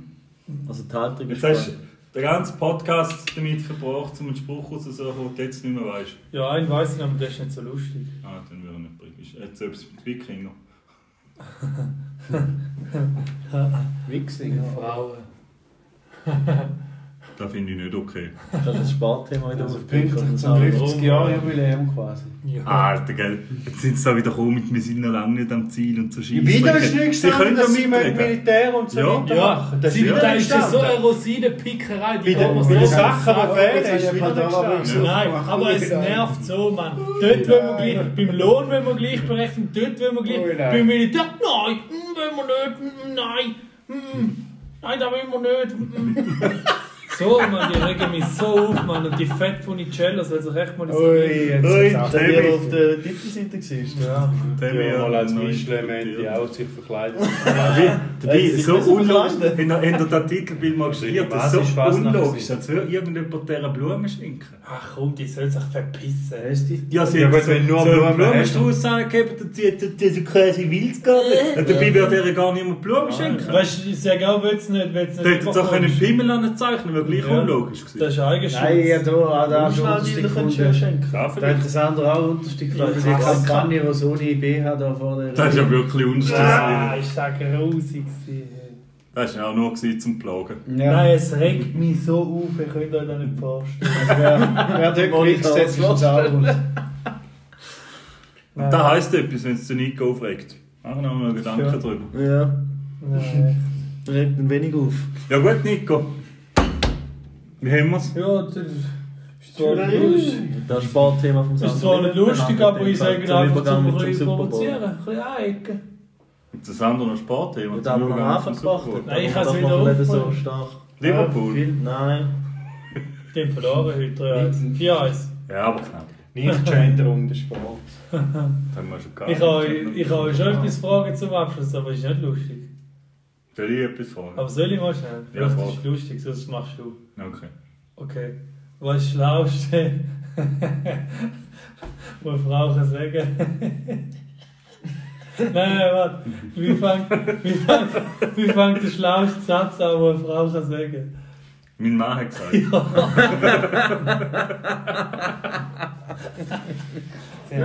Also die Haltung ist Jetzt hast du den ganzen Podcast damit verbracht, um einen Spruch rauszusuchen, den du jetzt nicht mehr weißt. Ja, einen weiß ich, aber der ist nicht so lustig. Ah, dann würde ich nicht bringen. Ist jetzt etwas mit Wikinger. Wichsinger. Frauen. Das finde ich nicht okay. Das ist ein Sparthema in der pünktlich zum das 50 Jahre Jubiläum quasi. Ja. Alter, gell? Jetzt sind sie da wieder gekommen mit wir sind noch lange nicht am Ziel und so scheiße. Wieder ist nicht Sie können gestanden, ja dass sie mit. Militär und so Ja. weiter Ja, machen. Das sie, ist da wieder ist ja so eine Rosinenpickerei, die Bei den- kann man bei den sagen. Sachen, die fehlen, ist wieder gestanden. Nein, aber es nervt so, Mann. Dort wollen wir gleich, beim Lohn wollen wir gleichberechtigt, dort wollen wir gleich, nein. beim Militär, nein, mm, wollen wir nicht, mm, nein, mm, nein, da wollen wir nicht. So, Mann, die regen mich so auf, Mann, und die Fett Funicellos, soll sich echt mal das Ui, jetzt Ui, ist auf der Titelseite war. Ja. Der Ja, mal als Mischlement, die auch sich verkleidet. Dabei, so unlogisch. in der Artikelbild mal geschrieben, Was das ist so unlogisch, als würde irgendjemand dieser Blumen schenken. Ach komm, die soll sich verpissen. Ja, sie Ja, hat so, wenn nur so einen Blumen Blumenstrauß angegeben, dann zieht sie diese quasi Wildgarten. Und dabei würde ihr gar niemand Blumen schenken. Weißt du, ich sage auch, wenn es nicht, hätte doch einen Pimmel anzeichnen, wäre gleich Ja. unlogisch gewesen. Das ist Eigenschutz. Nein, ja, da, ah, da hast du Schnell unterste die könntest du ja Kunde. schenken. Ja, Da hat der Sandra auch unterste Kunde. Die Ja, Kampagne, die so ohne BH da vor der... Das ist ja wirklich Ah, unstessig. ich sage grausig. Das war auch nur gewesen zum Plagen. Ja. Nein, es regt mich so auf, ich könnte euch das nicht vorstellen. Wer, wer dort gewichst, setzt sich ins Auge. Und das heisst etwas, wenn es den Nico aufregt. Machen wir mal Gedanken Ja. drüber. Ja, Nein. regt ihn wenig auf. Ja gut, Nico. Wie haben wir es? Ja, das ist zwar nicht lustig. Das Sparthema vom Ist zwar nicht lustig, aber ich sage einfach zum ein bisschen provozieren. Ein bisschen anecken. Das andere noch Sportthema. Und da haben wir noch Übergang Anfang. Bowl. Nein, ich habe es das wieder nicht so stark. Liverpool. Nein. Die haben verloren heute 3-1. 4-1. Ja, aber knapp. Nicht Genderung des Sports. Das haben wir schon gehabt. Ich kann ich kann euch schon etwas fragen zum Abschluss, aber es ist nicht lustig. Soll ich etwas fragen? Aber soll ich mal schnell? Ja, frag. ist lustig, sonst machst du. Okay. Okay. Was ist das Schlauste, was eine Frau kann sagen? nein, nein, warte. Wie fängt, wie fängt, wie fängt der schlauste Satz an, den eine Frau kann sagen? Mein Mann hat gesagt. Den